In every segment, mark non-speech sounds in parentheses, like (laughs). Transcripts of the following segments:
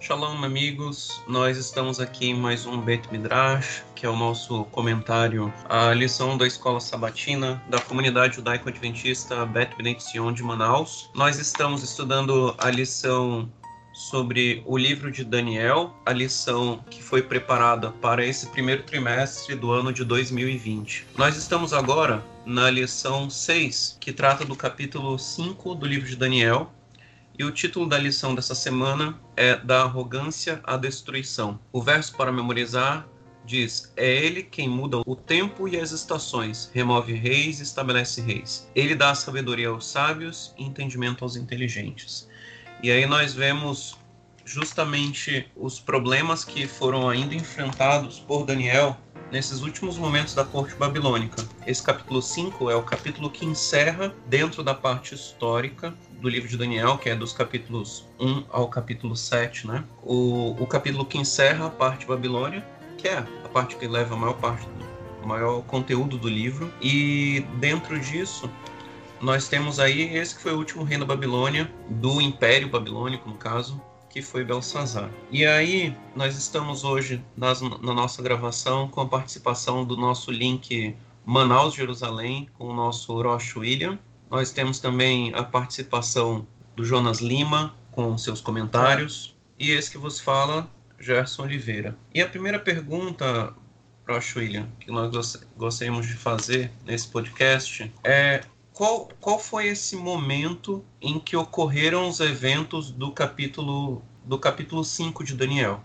Shalom, amigos. Nós estamos aqui em mais um Bet Midrash, que é o nosso comentário à lição da Escola Sabatina da Comunidade Judaico-Adventista Bet Bnei Zion de Manaus. Nós estamos estudando a lição sobre o livro de Daniel, a lição que foi preparada para esse primeiro trimestre do ano de 2020. Nós estamos agora na lição 6, que trata do capítulo 5 do livro de Daniel, e o título da lição dessa semana é Da Arrogância à Destruição. O verso para memorizar diz: É ele quem muda o tempo e as estações, remove reis e estabelece reis. Ele dá sabedoria aos sábios e entendimento aos inteligentes. E aí nós vemos justamente os problemas que foram ainda enfrentados por Daniel nesses últimos momentos da corte babilônica. Esse capítulo 5 é o capítulo que encerra dentro da parte histórica do livro de Daniel, que é dos capítulos 1 ao capítulo 7, né? O, o capítulo que encerra a parte Babilônia, que é a parte que leva a maior parte do maior conteúdo do livro. E dentro disso, nós temos aí esse que foi o último rei da Babilônia, do Império Babilônico, no caso, que foi Belsazar. E aí, nós estamos hoje nas, na nossa gravação com a participação do nosso link Manaus Jerusalém, com o nosso Roche William, nós temos também a participação do Jonas Lima com seus comentários e esse que vos fala, Gerson Oliveira. E a primeira pergunta, Roche William, que nós gostaríamos de fazer nesse podcast é qual, qual foi esse momento em que ocorreram os eventos do capítulo do capítulo 5 de Daniel?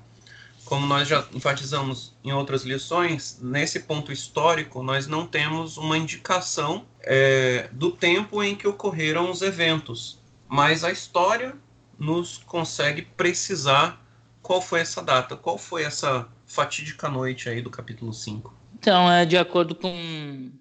Como nós já enfatizamos em outras lições, nesse ponto histórico, nós não temos uma indicação é, do tempo em que ocorreram os eventos, mas a história nos consegue precisar qual foi essa data, qual foi essa fatídica noite aí do capítulo 5. Então, é de acordo com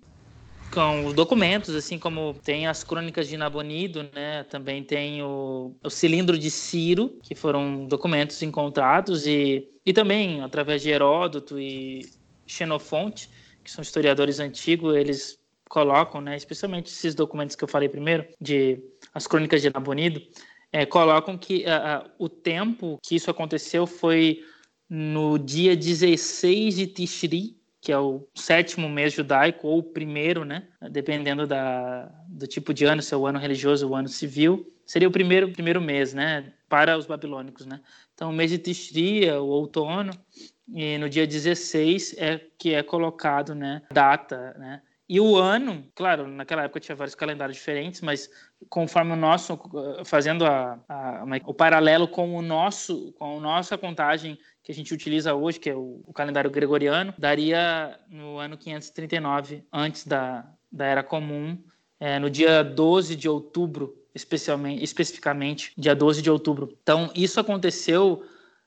com os documentos, assim como tem as crônicas de Nabonido, né? Também tem o, o cilindro de Ciro, que foram documentos encontrados e, e também através de Heródoto e Xenofonte, que são historiadores antigos, eles colocam, né, especialmente esses documentos que eu falei primeiro, de as crônicas de Nabonido, é, colocam que uh, uh, o tempo que isso aconteceu foi no dia 16 de Tishri, que é o sétimo mês judaico, ou o primeiro, né? Dependendo da, do tipo de ano, se é o ano religioso ou o ano civil, seria o primeiro, primeiro mês, né? Para os babilônicos, né? Então, o mês de Tishri, o outono, e no dia 16 é que é colocado, né? Data, né? E o ano, claro, naquela época tinha vários calendários diferentes, mas conforme o nosso, fazendo a, a, o paralelo com o nosso, com a nossa contagem que a gente utiliza hoje, que é o, o calendário gregoriano, daria no ano 539 antes da, da Era Comum, é, no dia 12 de outubro, especialmente, especificamente, dia 12 de outubro. Então, isso aconteceu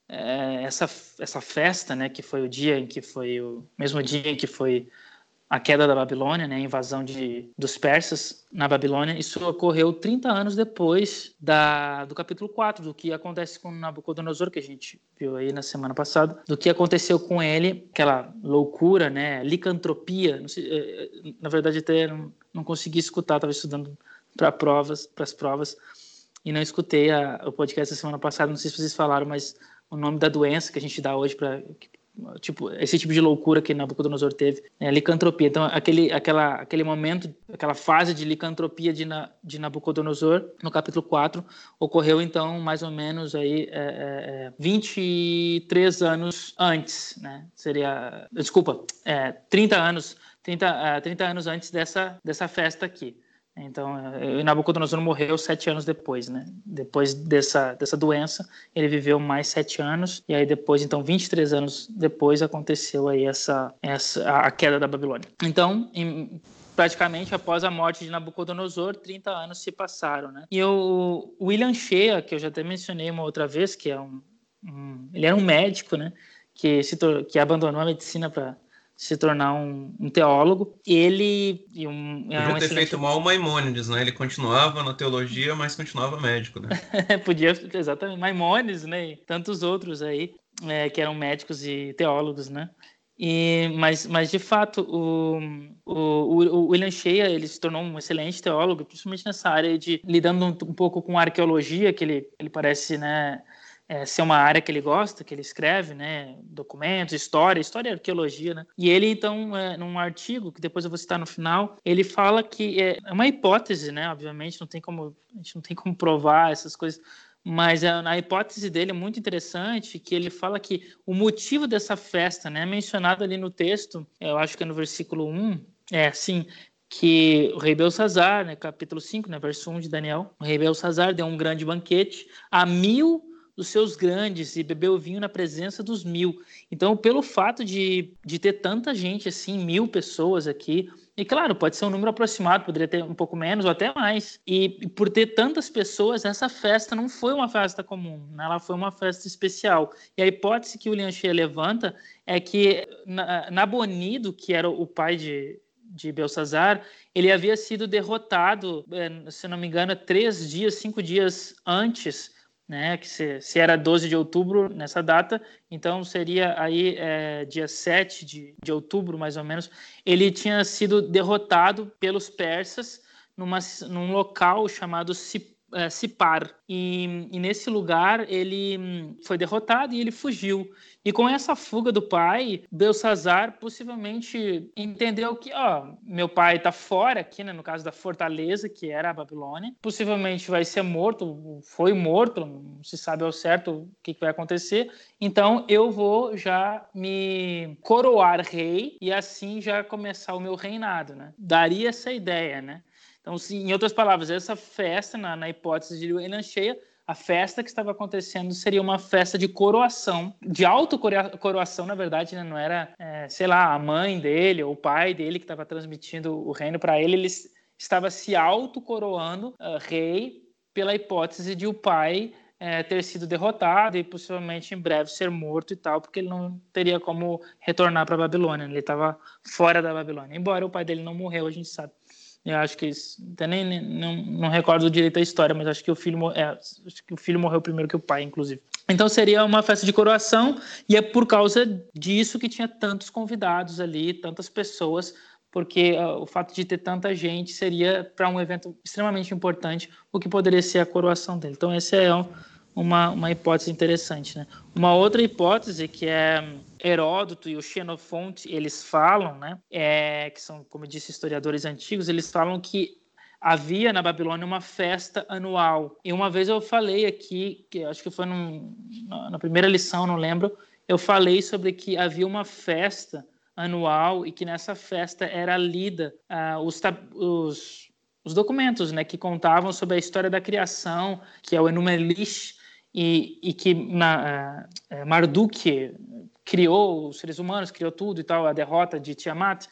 é, essa, essa festa, né, que foi o dia em que foi o mesmo dia em que foi a queda da Babilônia, né, a invasão de, dos persas na Babilônia, isso ocorreu 30 anos depois da, do capítulo 4, do que acontece com Nabucodonosor, que a gente viu aí na semana passada, do que aconteceu com ele, aquela loucura, né, licantropia, sei, é, é, na verdade até não, não consegui escutar, estava estudando para provas, para as provas, e não escutei a, o podcast da semana passada, não sei se vocês falaram, mas o nome da doença que a gente dá hoje para tipo esse tipo de loucura que Nabucodonosor teve, né? licantropia. Então aquele aquela aquele momento, aquela fase de licantropia de, Na, de Nabucodonosor no capítulo 4 ocorreu então mais ou menos aí é, é, 23 é, anos antes, né? Seria, desculpa, é, 30 anos 30, 30 anos antes dessa dessa festa aqui. Então, eh, Nabucodonosor morreu sete anos depois, né? Depois dessa, dessa doença, ele viveu mais sete anos, e aí depois, então, 23 anos depois, aconteceu aí essa, essa a queda da Babilônia. Então, em, praticamente após a morte de Nabucodonosor, 30 anos se passaram, né? E o William Shea, que eu já até mencionei uma outra vez, que é um, um ele era um médico, né? Que, se, que abandonou a medicina para se tornar um, um teólogo. Ele e um, é Podia um ter excelente... feito mal o Maimônides, né? Ele continuava na teologia, mas continuava médico, né? (laughs) Podia, exatamente. Maimônides, né? E tantos outros aí é, que eram médicos e teólogos, né? E, mas, mas, de fato, o, o, o, William Shea ele se tornou um excelente teólogo, principalmente nessa área de lidando um, um pouco com arqueologia, que ele, ele parece né, é, ser uma área que ele gosta, que ele escreve, né? Documentos, história, história e arqueologia, né? E ele, então, é, num artigo, que depois eu vou citar no final, ele fala que é, é uma hipótese, né? Obviamente, não tem como, a gente não tem como provar essas coisas, mas a, a, hipótese dele é muito interessante, que ele fala que o motivo dessa festa, né, mencionado ali no texto, eu acho que é no versículo 1, é assim, que o rei Belsazar, né, capítulo 5, né, verso 1 de Daniel, o rei Belsazar deu um grande banquete a mil dos seus grandes e bebeu vinho na presença dos mil. Então, pelo fato de, de ter tanta gente assim, mil pessoas aqui, e claro, pode ser um número aproximado, poderia ter um pouco menos ou até mais. E, por ter tantas pessoas, essa festa não foi uma festa comum, né? ela foi uma festa especial. E a hipótese que o Lian Xie levanta é que Nabonido, que era o pai de, de Belsazar, ele havia sido derrotado, eh, se não me engano, três dias, cinco dias antes né, que se, se, era 12 de outubro nessa data, então seria aí é, dia 7 de, de outubro, mais ou menos, ele tinha sido derrotado pelos persas numa, num local chamado Sip é, Sipar. E, e, nesse lugar ele hum, foi derrotado e ele fugiu. E com essa fuga do pai, Belsazar possivelmente entendeu que, ó, meu pai está fora aqui, né, no caso da fortaleza, que era a Babilônia. Possivelmente vai ser morto, foi morto, não se sabe ao certo o que, que vai acontecer. Então eu vou já me coroar rei e assim já começar o meu reinado, né? Daria essa ideia, né? Então, em outras palavras, essa festa, na, na hipótese de Elan Cheia, a festa que estava acontecendo seria uma festa de coroação, de autocoroação, na verdade, né? não era, é, sei lá, a mãe dele ou o pai dele que estava transmitindo o reino para ele, ele estava se autocoroando uh, rei pela hipótese de o pai é, ter sido derrotado e possivelmente em breve ser morto e tal, porque ele não teria como retornar para a Babilônia, ele estava fora da Babilônia. Embora o pai dele não morreu, a gente sabe. Eu acho que até nem, nem não, não recordo direito a história, mas acho que o filho é, acho que o filho morreu primeiro que o pai, inclusive. Então seria uma festa de coroação e é por causa disso que tinha tantos convidados ali, tantas pessoas, porque uh, o fato de ter tanta gente seria para um evento extremamente importante, o que poderia ser a coroação dele. Então esse é um, uma, uma hipótese interessante. Né? Uma outra hipótese que é Heródoto e o Xenofonte, eles falam, né, é, que são, como eu disse, historiadores antigos, eles falam que havia na Babilônia uma festa anual. E uma vez eu falei aqui, que acho que foi num, na primeira lição, não lembro, eu falei sobre que havia uma festa anual e que nessa festa era lida uh, os, os, os, documentos né, que contavam sobre a história da criação, que é o Enumelish, e, e que na, é, Marduk criou os seres humanos, criou tudo e tal, a derrota de Tiamat.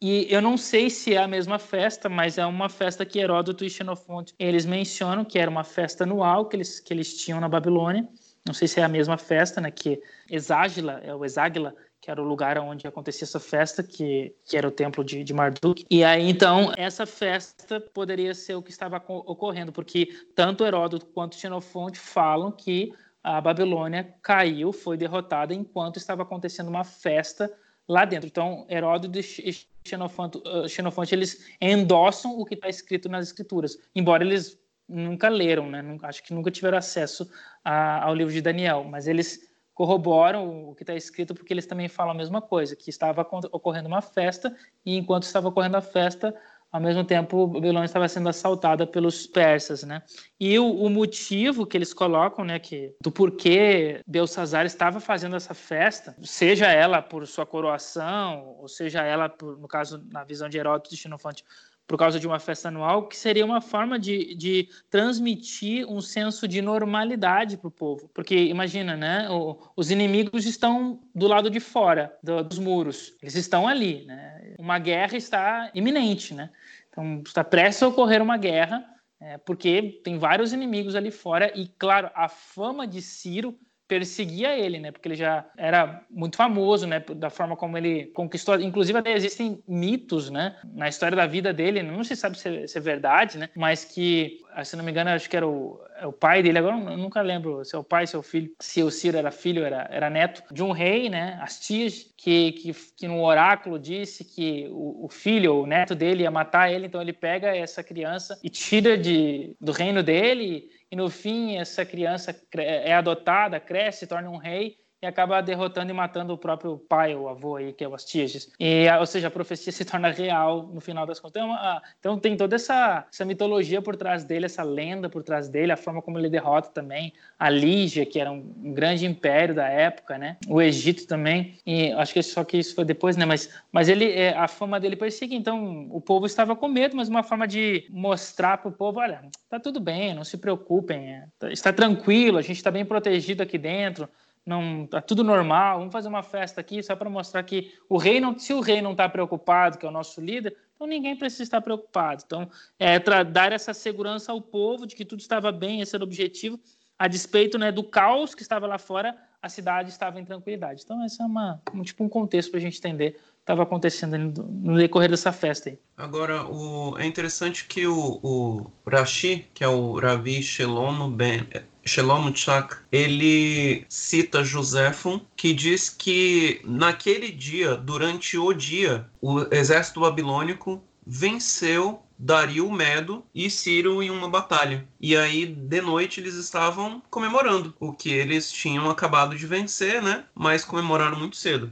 E eu não sei se é a mesma festa, mas é uma festa que Heródoto e Xenofonte eles mencionam que era uma festa anual que eles, que eles tinham na Babilônia. Não sei se é a mesma festa, né? Que Exágila, é o Exáguila, que era o lugar onde acontecia essa festa, que, que era o templo de, de Marduk. E aí, então, essa festa poderia ser o que estava ocorrendo, porque tanto Heródoto quanto Xenofonte falam que a Babilônia caiu, foi derrotada, enquanto estava acontecendo uma festa lá dentro. Então, Heródoto e Xenofonte, uh, Xenofonte eles endossam o que está escrito nas escrituras, embora eles nunca leram, né? Acho que nunca tiveram acesso a, ao livro de Daniel, mas eles corroboram o que está escrito porque eles também falam a mesma coisa, que estava ocorrendo uma festa e enquanto estava ocorrendo a festa, ao mesmo tempo Babilônia estava sendo assaltada pelos persas, né? E o, o, motivo que eles colocam, né, que do porquê Belsazar estava fazendo essa festa, seja ela por sua coroação, ou seja ela por, no caso na visão de Heródoto e Xenofonte, por causa de uma festa anual, que seria uma forma de, de transmitir um senso de normalidade para o povo. Porque imagina, né? O, os inimigos estão do lado de fora do, dos muros, eles estão ali, né? Uma guerra está iminente, né? Então está prestes a ocorrer uma guerra, é, porque tem vários inimigos ali fora e, claro, a fama de Ciro perseguia ele, né? Porque ele já era muito famoso, né? Da forma como ele conquistou. Inclusive, até existem mitos, né? Na história da vida dele, não se sabe se é, se é verdade, né? Mas que se não me engano, acho que era o, é o pai dele, agora eu nunca lembro se é o pai, se é o filho, se o Ciro era filho, era, era neto de um rei, né? As tias, que, que, que no oráculo disse que o, o filho, o neto dele ia matar ele, então ele pega essa criança e tira de, do reino dele, e no fim essa criança é adotada, cresce, torna um rei, e acaba derrotando e matando o próprio pai ou avô aí, que é o Astiages. E, ou seja, a profecia se (laughs) torna real no final das contas. Então, a, então tem toda essa, essa mitologia por trás dele, essa lenda por trás dele, a forma como ele derrota também a Lígia, que era um, um grande império da época, né? O Egito também. E acho que só que isso foi depois, né? Mas, mas ele, é, a fama dele perseguia. Então, o povo estava com medo, mas uma forma de mostrar para o povo, olha, tá tudo bem, não se preocupem, é, está tranquilo, a gente está bem protegido aqui dentro não tá tudo normal, vamos fazer uma festa aqui só para mostrar que o rei não, se o rei não está preocupado, que é o nosso líder, então ninguém precisa estar preocupado. Então, é dar essa segurança ao povo de que tudo estava bem, esse era o objetivo, a despeito né, do caos que estava lá fora, a cidade estava em tranquilidade. Então, esse é uma, um, tipo um contexto para a gente entender estava acontecendo no decorrer dessa festa aí. Agora, o, é interessante que o, o Rashi, que é o Ravi Shalom Ben, Shalom Chak, ele cita Joséfo, que diz que naquele dia, durante o dia, o exército babilônico venceu Dario Medo e Ciro em uma batalha. E aí, de noite, eles estavam comemorando o que eles tinham acabado de vencer, né? Mas comemoraram muito cedo.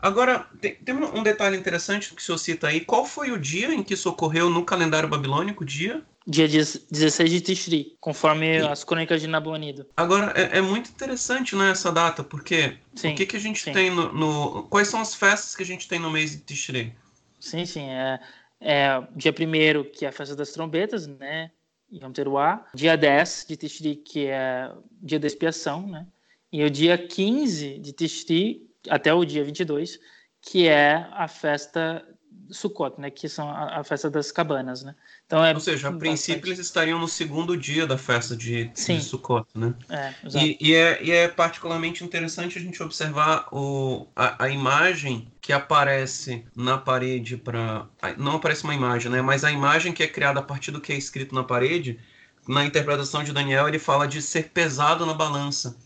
Agora, tem, tem, um detalhe interessante que o senhor cita aí. Qual foi o dia em que isso ocorreu no calendário babilônico? Dia? Dia 16 de Tishri, conforme as crônicas de Nabonido. Agora, é, é, muito interessante né, essa data, porque sim, o que, que a gente sim. tem no, no, Quais são as festas que a gente tem no mês de Tishri? Sim, sim. É, é dia 1 que é a festa das trombetas, né? Yom Teruah. Dia 10 de Tishri, que é dia da expiação, né? E o dia 15 de Tishri, até o dia 22, que é a festa Sukkot, né, que são a, a, festa das cabanas, né? Então é Ou seja, a princípio eles estariam no segundo dia da festa de, de Sukkot, né? É, e, e, é, e é particularmente interessante a gente observar o, a, a imagem que aparece na parede para não aparece uma imagem, né? Mas a imagem que é criada a partir do que é escrito na parede, na interpretação de Daniel, ele fala de ser pesado na balança.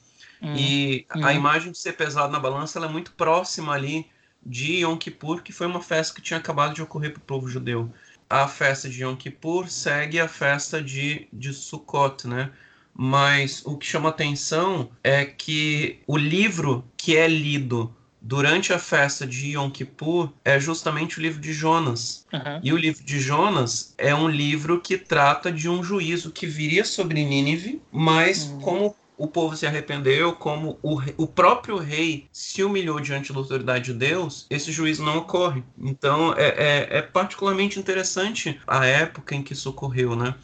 Hum, e hum. a imagem de ser pesado na balança ela é muito próxima ali de Yom Kippur, que foi uma festa que tinha acabado de ocorrer para o povo judeu. A festa de Yom Kippur segue a festa de, de Sukkot, né? Mas o que chama atenção é que o livro que é lido durante a festa de Yom Kippur é justamente o livro de Jonas. Uhum. E o livro de Jonas é um livro que trata de um juízo que viria sobre Nínive, mas uhum. como o povo se arrependeu, como o, o próprio rei se humilhou diante da autoridade de Deus, esse juízo não ocorre. Então é, é, é particularmente interessante a época em que isso ocorreu, né?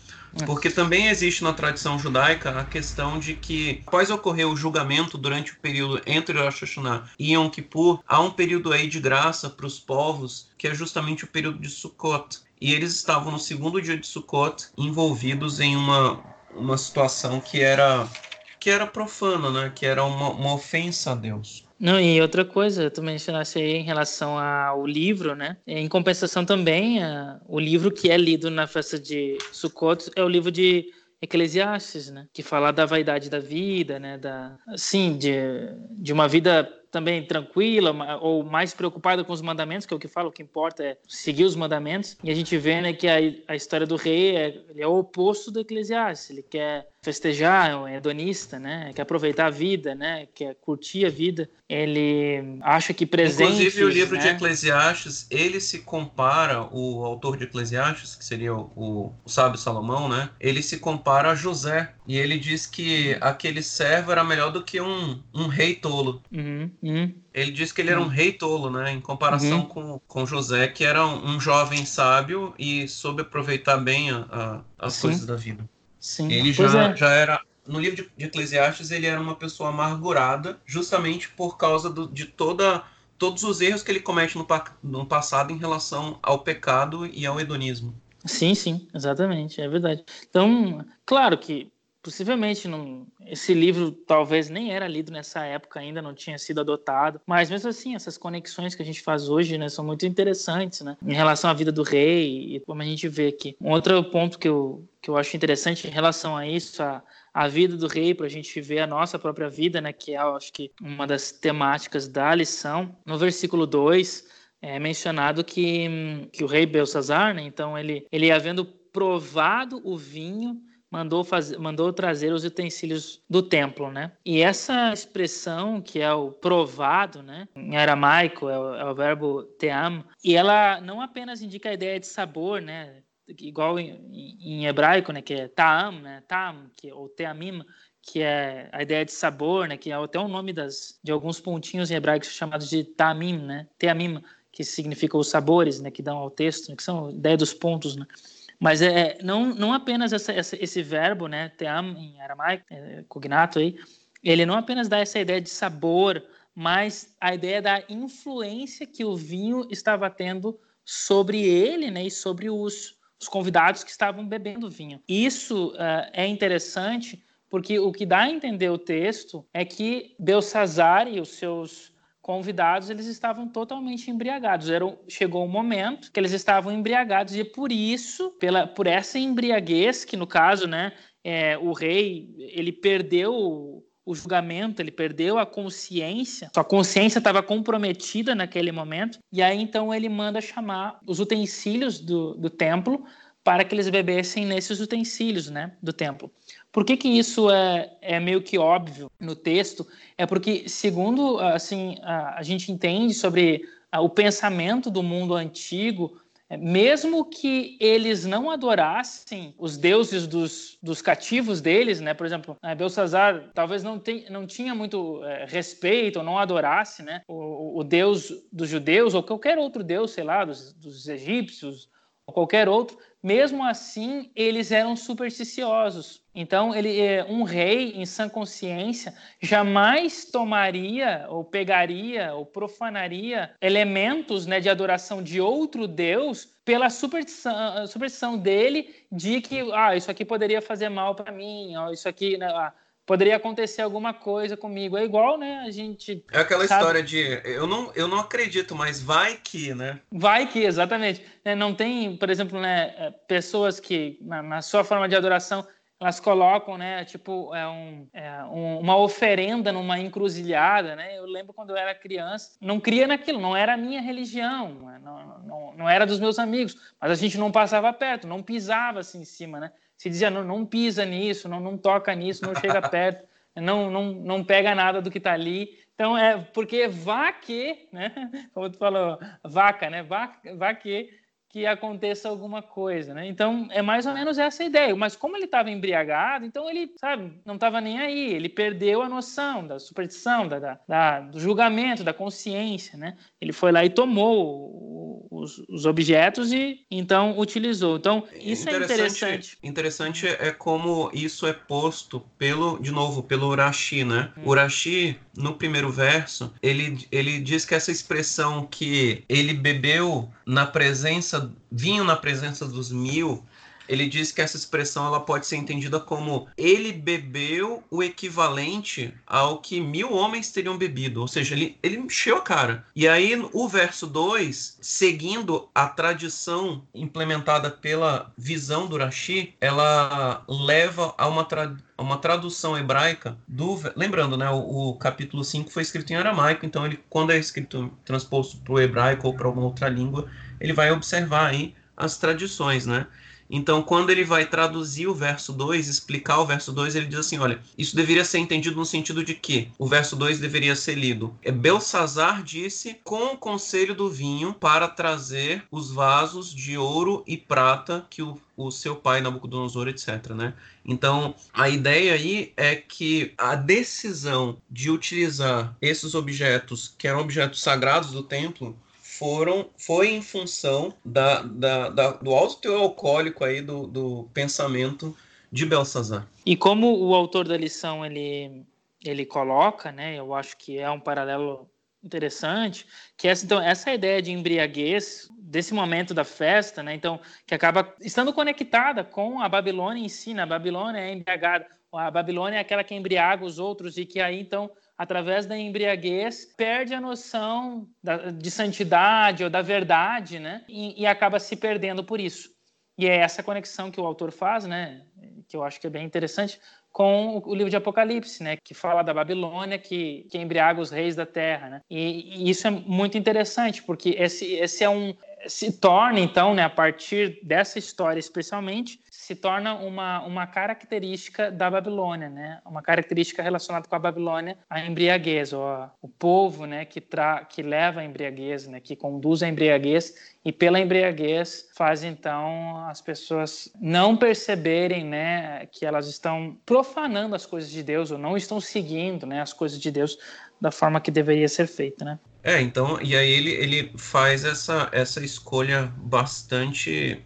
É. Porque também existe na tradição judaica a questão de que, após ocorrer o julgamento durante o período entre Rosh Hashanah e Yom Kippur, há um período aí de graça para os povos, que é justamente o período de Sukkot. E eles estavam no segundo dia de Sukkot envolvidos em uma, uma situação que era que era profana, né? Que era uma, uma ofensa a Deus. Não, e outra coisa, tu mencionaste aí em relação ao livro, né? Em compensação também, a, o livro que é lido na festa de Sukkot é o livro de Eclesiastes, né? Que fala da vaidade da vida, né? Da, assim, de, de uma vida também tranquila ou mais preocupada com os mandamentos, que é o que fala, o que importa é seguir os mandamentos. E a gente vê né, que a, a história do rei é, é o oposto do Eclesiastes. Ele quer festejar, é hedonista, né? Quer aproveitar a vida, né? Quer curtir a vida. Ele acha que presente. Inclusive o livro né? de Eclesiastes, ele se compara o autor de Eclesiastes, que seria o, o sábio Salomão, né? Ele se compara a José e ele diz que aquele servo era melhor do que um, um rei tolo. Uhum, uhum. Ele diz que ele era um uhum. rei tolo, né? Em comparação uhum. com, com José, que era um, um, jovem sábio e soube aproveitar bem a, a, as Sim. coisas da vida. Sim. Ele já, é. já era no livro de, de, Eclesiastes ele era uma pessoa amargurada, justamente por causa do, de toda todos os erros que ele comete no, no, passado em relação ao pecado e ao hedonismo. Sim, sim, exatamente, é verdade. Então, claro que possivelmente não, esse livro talvez nem era lido nessa época ainda, não tinha sido adotado, mas mesmo assim, essas conexões que a gente faz hoje, né, são muito interessantes, né, em relação à vida do rei e como a gente vê aqui. Um outro ponto que eu, que eu acho interessante em relação a isso, a, a vida do rei, para a gente ver a nossa própria vida, né, que é, acho que, uma das temáticas da lição, no versículo 2, é mencionado que, que o rei Belsazar, né, então ele, ele havendo provado o vinho, mandou, fazer, mandou trazer os utensílios do templo, né? E essa expressão, que é o provado, né? Em aramaico, é o, é o verbo team, e ela não apenas indica a ideia de sabor, né? Igual em, em hebraico, né? Que é taam, né? Taam, que, ou teamim, que é a ideia de sabor, né? Que é até o nome das, de alguns pontinhos em hebraico chamados de tamim, né? Teamim, que significa os sabores, né? Que dão ao texto, né, que são a ideia dos pontos, né? Mas é, não, não apenas essa, essa, esse verbo, né, team em aramaico, é, cognato aí, ele não apenas dá essa ideia de sabor, mas a ideia da influência que o vinho estava tendo sobre ele, né, e sobre os, os convidados que estavam bebendo vinho. Isso uh, é interessante porque o que dá a entender o texto é que Belsazar e os seus convidados, eles estavam totalmente embriagados. Era, chegou um momento que eles estavam embriagados e por isso, pela, por essa embriaguez, que no caso, né, é, o rei, ele perdeu o julgamento, ele perdeu a consciência, sua consciência estava comprometida naquele momento, e aí então ele manda chamar os utensílios do, do templo para que eles bebessem nesses utensílios né, do templo. Por que, que isso é, é meio que óbvio no texto? É porque, segundo assim, a, a gente entende sobre a, o pensamento do mundo antigo, é, mesmo que eles não adorassem os deuses dos, dos cativos deles, né? Por exemplo, é, Belsazar talvez não, tem, não tinha muito é, respeito ou não adorasse, né? O, o, deus dos judeus ou qualquer outro deus, sei lá, dos, dos egípcios ou qualquer outro. Mesmo assim, eles eram supersticiosos. Então, ele, é, um rei em sã consciência jamais tomaria ou pegaria ou profanaria elementos né, de adoração de outro deus pela superstição, superstição dele de que ah, isso aqui poderia fazer mal para mim, ó, isso aqui né, ah, poderia acontecer alguma coisa comigo. É igual, né? A gente. É aquela sabe... história de eu não, eu não acredito, mas vai que, né? Vai que, exatamente. É, não tem, por exemplo, né, é, pessoas que, na, na sua forma de adoração, elas colocam, né, tipo, é um, é um, uma oferenda numa encruzilhada, né? Eu lembro quando eu era criança, não cria naquilo, não era a minha religião, né, não, não, não era dos meus amigos, mas a gente não passava perto, não pisava assim em cima, né? Se dizia, não, não pisa nisso, não, não toca nisso, não chega (laughs) perto, não, não, não pega nada do que está ali. Então, é porque vá que, né? (laughs) Como tu falou, vaca, né? Vá, vá que que aconteça alguma coisa, né? Então é mais ou menos essa ideia. Mas como ele estava embriagado, então ele, sabe, não estava nem aí. Ele perdeu a noção da superstição, da, da, da, do julgamento, da consciência, né? Ele foi lá e tomou os, os objetos e então utilizou. Então isso é interessante. Interessante é como isso é posto pelo, de novo, pelo Urashi, né? Hum. Urashi no primeiro verso ele ele diz que essa expressão que ele bebeu na presença vinho na presença dos mil, ele diz que essa expressão ela pode ser entendida como ele bebeu o equivalente ao que mil homens teriam bebido, ou seja, ele, ele encheu a cara. E aí o verso 2, seguindo a tradição implementada pela visão do Rashi, ela leva a uma, uma tradução hebraica do. Lembrando, né? O, o, capítulo 5 foi escrito em aramaico, então ele, quando é escrito transposto para o hebraico ou para alguma outra língua, ele vai observar aí as tradições, né? Então, quando ele vai traduzir o verso 2, explicar o verso 2, ele diz assim: olha, isso deveria ser entendido no sentido de que o verso 2 deveria ser lido. É Belsazar disse com o conselho do vinho para trazer os vasos de ouro e prata que o, o seu pai Nabucodonosor, etc. Né? Então, a ideia aí é que a decisão de utilizar esses objetos, que eram objetos sagrados do templo, foram foi em função da, da, da, do alto teor alcoólico aí do, do pensamento de Belsazar. E como o autor da lição ele, ele coloca, né, eu acho que é um paralelo interessante, que essa, então, essa ideia de embriaguez, desse momento da festa, né? Então, que acaba estando conectada com a Babilônia em si, né? A Babilônia é embriagada, a Babilônia é aquela que embriaga os outros e que aí, então, através da embriaguez, perde a noção da, de santidade ou da verdade, né? E, e acaba se perdendo por isso. E é essa conexão que o autor faz, né? Que eu acho que é bem interessante, com o livro de Apocalipse, né, que fala da Babilônia que, que embriaga os reis da terra, né? E, e isso é muito interessante porque esse, esse é um se torna então, né, a partir dessa história especialmente, se torna uma, uma característica da Babilônia, né? Uma característica relacionada com a Babilônia, a embriaguez, o povo, né, que tra que leva a embriaguez, né, que conduz a embriaguez e pela embriaguez faz então as pessoas não perceberem, né, que elas estão profanando as coisas de Deus ou não estão seguindo, né, as coisas de Deus da forma que deveria ser feita, né? É, então, e aí ele, ele faz essa, essa escolha bastante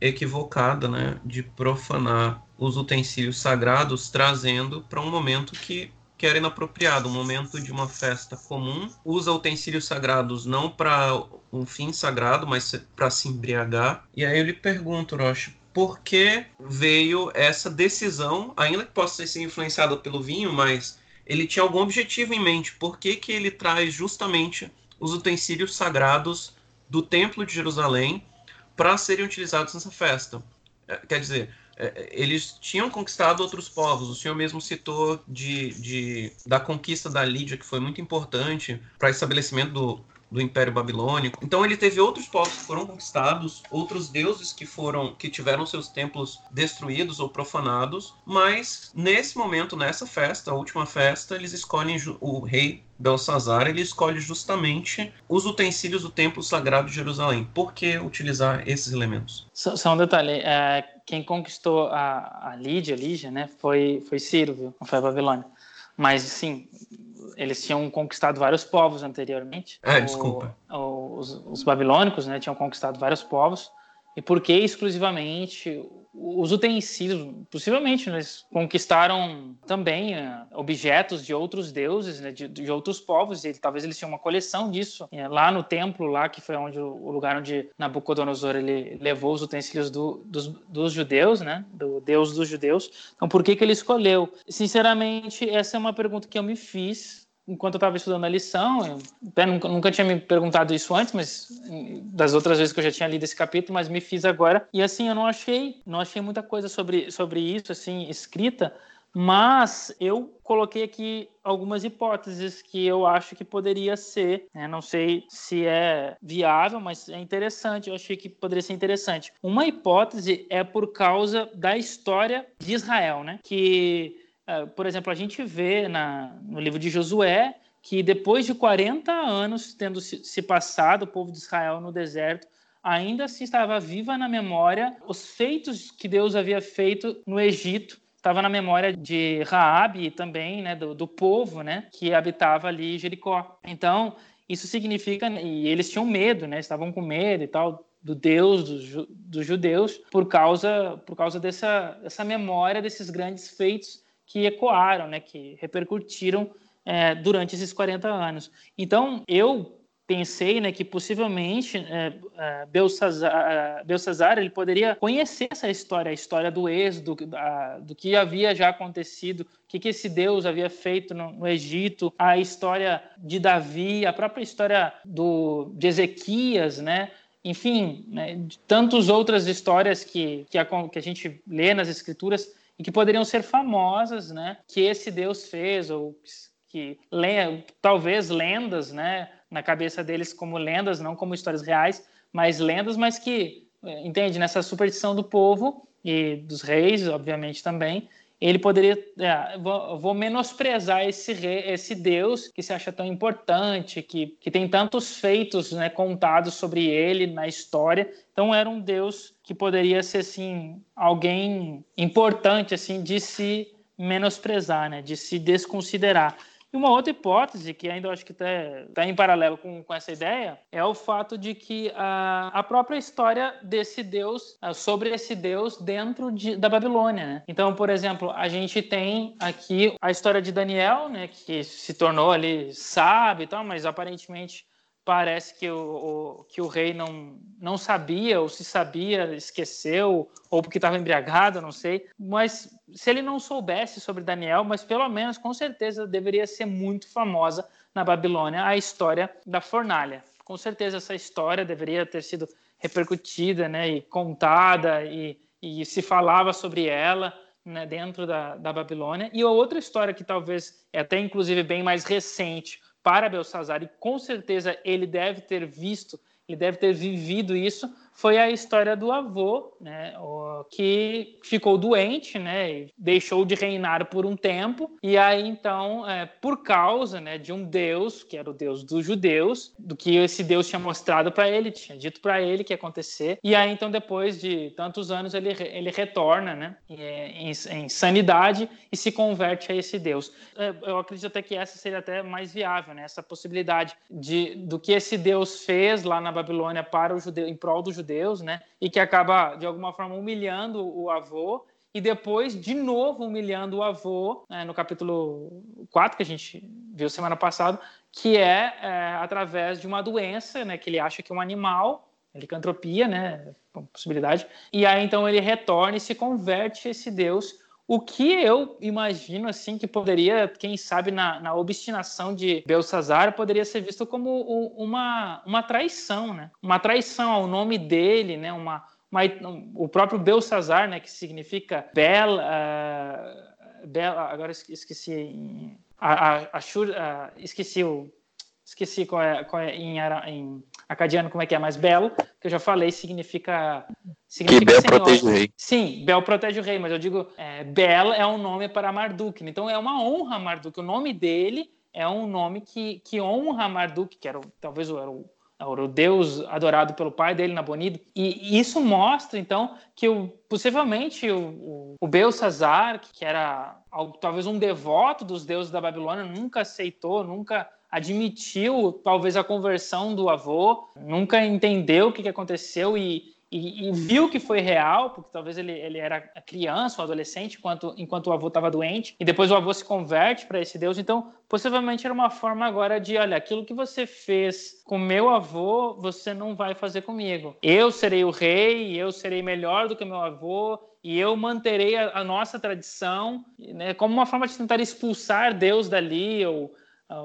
equivocada, né, de profanar os utensílios sagrados, trazendo para um momento que, que era inapropriado, um momento de uma festa comum. Usa utensílios sagrados não para um fim sagrado, mas para se embriagar. E aí eu lhe pergunto, Rocha, por que veio essa decisão, ainda que possa ser influenciada pelo vinho, mas ele tinha algum objetivo em mente? Por que, que ele traz justamente os utensílios sagrados do Templo de Jerusalém para serem utilizados nessa festa. É, quer dizer, é, eles tinham conquistado outros povos. O senhor mesmo citou de, de da conquista da Lídia, que foi muito importante para o estabelecimento do, do Império Babilônico. Então ele teve outros povos que foram conquistados, outros deuses que foram que tiveram seus templos destruídos ou profanados, mas nesse momento, nessa festa, a última festa, eles escolhem o rei Belsazar, ele escolhe justamente os utensílios do templo sagrado de Jerusalém. Por que utilizar esses elementos? Só, só um detalhe, é, quem conquistou a, a Lídia, Lígia, né, foi, foi Ciro, viu? não foi a Babilônia. Mas, sim, eles tinham conquistado vários povos anteriormente. É, o, desculpa. O, os, os, babilônicos né, tinham conquistado vários povos. E por que exclusivamente os utensílios? Possivelmente eles conquistaram também uh, objetos de outros deuses, né, de, de, outros povos. E talvez eles tinham uma coleção disso uh, lá no templo, lá que foi onde o lugar onde Nabucodonosor ele levou os utensílios do, dos, dos, judeus, né, do Deus dos judeus. Então, por que que ele escolheu? Sinceramente, essa é uma pergunta que eu me fiz enquanto eu estava estudando a lição, eu nunca, nunca, tinha me perguntado isso antes, mas das outras vezes que eu já tinha lido esse capítulo, mas me fiz agora. E assim, eu não achei, não achei muita coisa sobre, sobre isso assim escrita, mas eu coloquei aqui algumas hipóteses que eu acho que poderia ser. Né? Não sei se é viável, mas é interessante. Eu achei que poderia ser interessante. Uma hipótese é por causa da história de Israel, né? Que por exemplo, a gente vê na, no livro de Josué que depois de 40 anos tendo se passado o povo de Israel no deserto, ainda assim estava viva na memória os feitos que Deus havia feito no Egito. Estava na memória de Raabe e também né, do, do povo né, que habitava ali Jericó. Então, isso significa... E eles tinham medo, né, estavam com medo e tal do Deus dos, dos judeus por causa, por causa dessa, dessa memória desses grandes feitos que ecoaram, né, que repercutiram é, durante esses 40 anos. Então, eu pensei né, que possivelmente é, é, Belsazar, Belsazar ele poderia conhecer essa história, a história do êxodo, do, do que havia já acontecido, o que, que esse Deus havia feito no, no, Egito, a história de Davi, a própria história do, de Ezequias, né? enfim, né, tantas outras histórias que, que a, que a gente lê nas escrituras e que poderiam ser famosas, né? Que esse Deus fez ou que talvez lendas, né? Na cabeça deles como lendas, não como histórias reais, mas lendas, mas que eh, entende nessa superstição do povo e dos reis, obviamente também, ele poderia é, vou, vou, menosprezar esse rei, esse Deus que se acha tão importante, que, que tem tantos feitos né, contados sobre ele na história. Então era um Deus que poderia ser assim alguém importante assim de se menosprezar, né, de se desconsiderar. E uma outra hipótese, que ainda acho que está tá em paralelo com, com essa ideia, é o fato de que a, a própria história desse Deus, sobre esse Deus dentro de, da Babilônia. Né? Então, por exemplo, a gente tem aqui a história de Daniel, né, que se tornou ali sábio e tal, mas aparentemente parece que o, o, que o rei não, não sabia, ou se sabia, esqueceu, ou porque estava embriagado, não sei. Mas se ele não soubesse sobre Daniel, mas pelo menos, com certeza, deveria ser muito famosa na Babilônia a história da fornalha. Com certeza essa história deveria ter sido repercutida né, e contada, e, e se falava sobre ela. Né, dentro da, da Babilônia. E outra história que talvez é até inclusive bem mais recente, para Belsazar, e com certeza ele deve ter visto, ele deve ter vivido isso, foi a história do avô, né, que ficou doente, né, e deixou de reinar por um tempo, e aí então, é, por causa, né, de um Deus, que era o Deus dos judeus, do que esse Deus tinha mostrado para ele, tinha dito para ele que ia acontecer, e aí então depois de tantos anos ele, ele retorna, né, em, em sanidade e se converte a esse Deus. É, eu acredito até que essa seria até mais viável, né, essa possibilidade de do que esse Deus fez lá na Babilônia para o judeu, em prol do judeu judeus, né? E que acaba, de alguma forma, humilhando o avô e depois, de novo, humilhando o avô, né, no capítulo 4, que a gente viu semana passada, que é, é, através de uma doença, né, que ele acha que é um animal, licantropia, né, possibilidade, e aí então ele retorna e se converte esse Deus o que eu imagino assim que poderia, quem sabe, na, na obstinação de Belsazar, poderia ser visto como uma, uma traição, né? Uma traição ao nome dele, né? Uma, uma o próprio Belsazar, né? Que significa Bel, uh, Bel agora esqueci, a, a, a, a, esqueci o esqueci qual é, qual é em, em, acadiano como é que é, mas belo, que eu já falei, significa. significa que Bel protege o rei. Sim, Bel protege o rei, mas eu digo, é, Bel é um nome para Marduk. Então é uma honra Marduk. O nome dele é um nome que, que honra Marduk, que era talvez era o, era o deus adorado pelo pai dele, Nabonido. E isso mostra, então, que o, possivelmente o, o, o Belsazar, que era talvez um devoto dos deuses da Babilônia, nunca aceitou, nunca admitiu talvez a conversão do avô, nunca entendeu o que, que aconteceu e, e, e, viu que foi real, porque talvez ele, ele era criança ou adolescente enquanto, enquanto o avô estava doente, e depois o avô se converte para esse Deus. Então, possivelmente era uma forma agora de: olha, aquilo que você fez com meu avô, você não vai fazer comigo. Eu serei o rei, eu serei melhor do que meu avô, e eu manterei a, a nossa tradição, né, como uma forma de tentar expulsar Deus dali, ou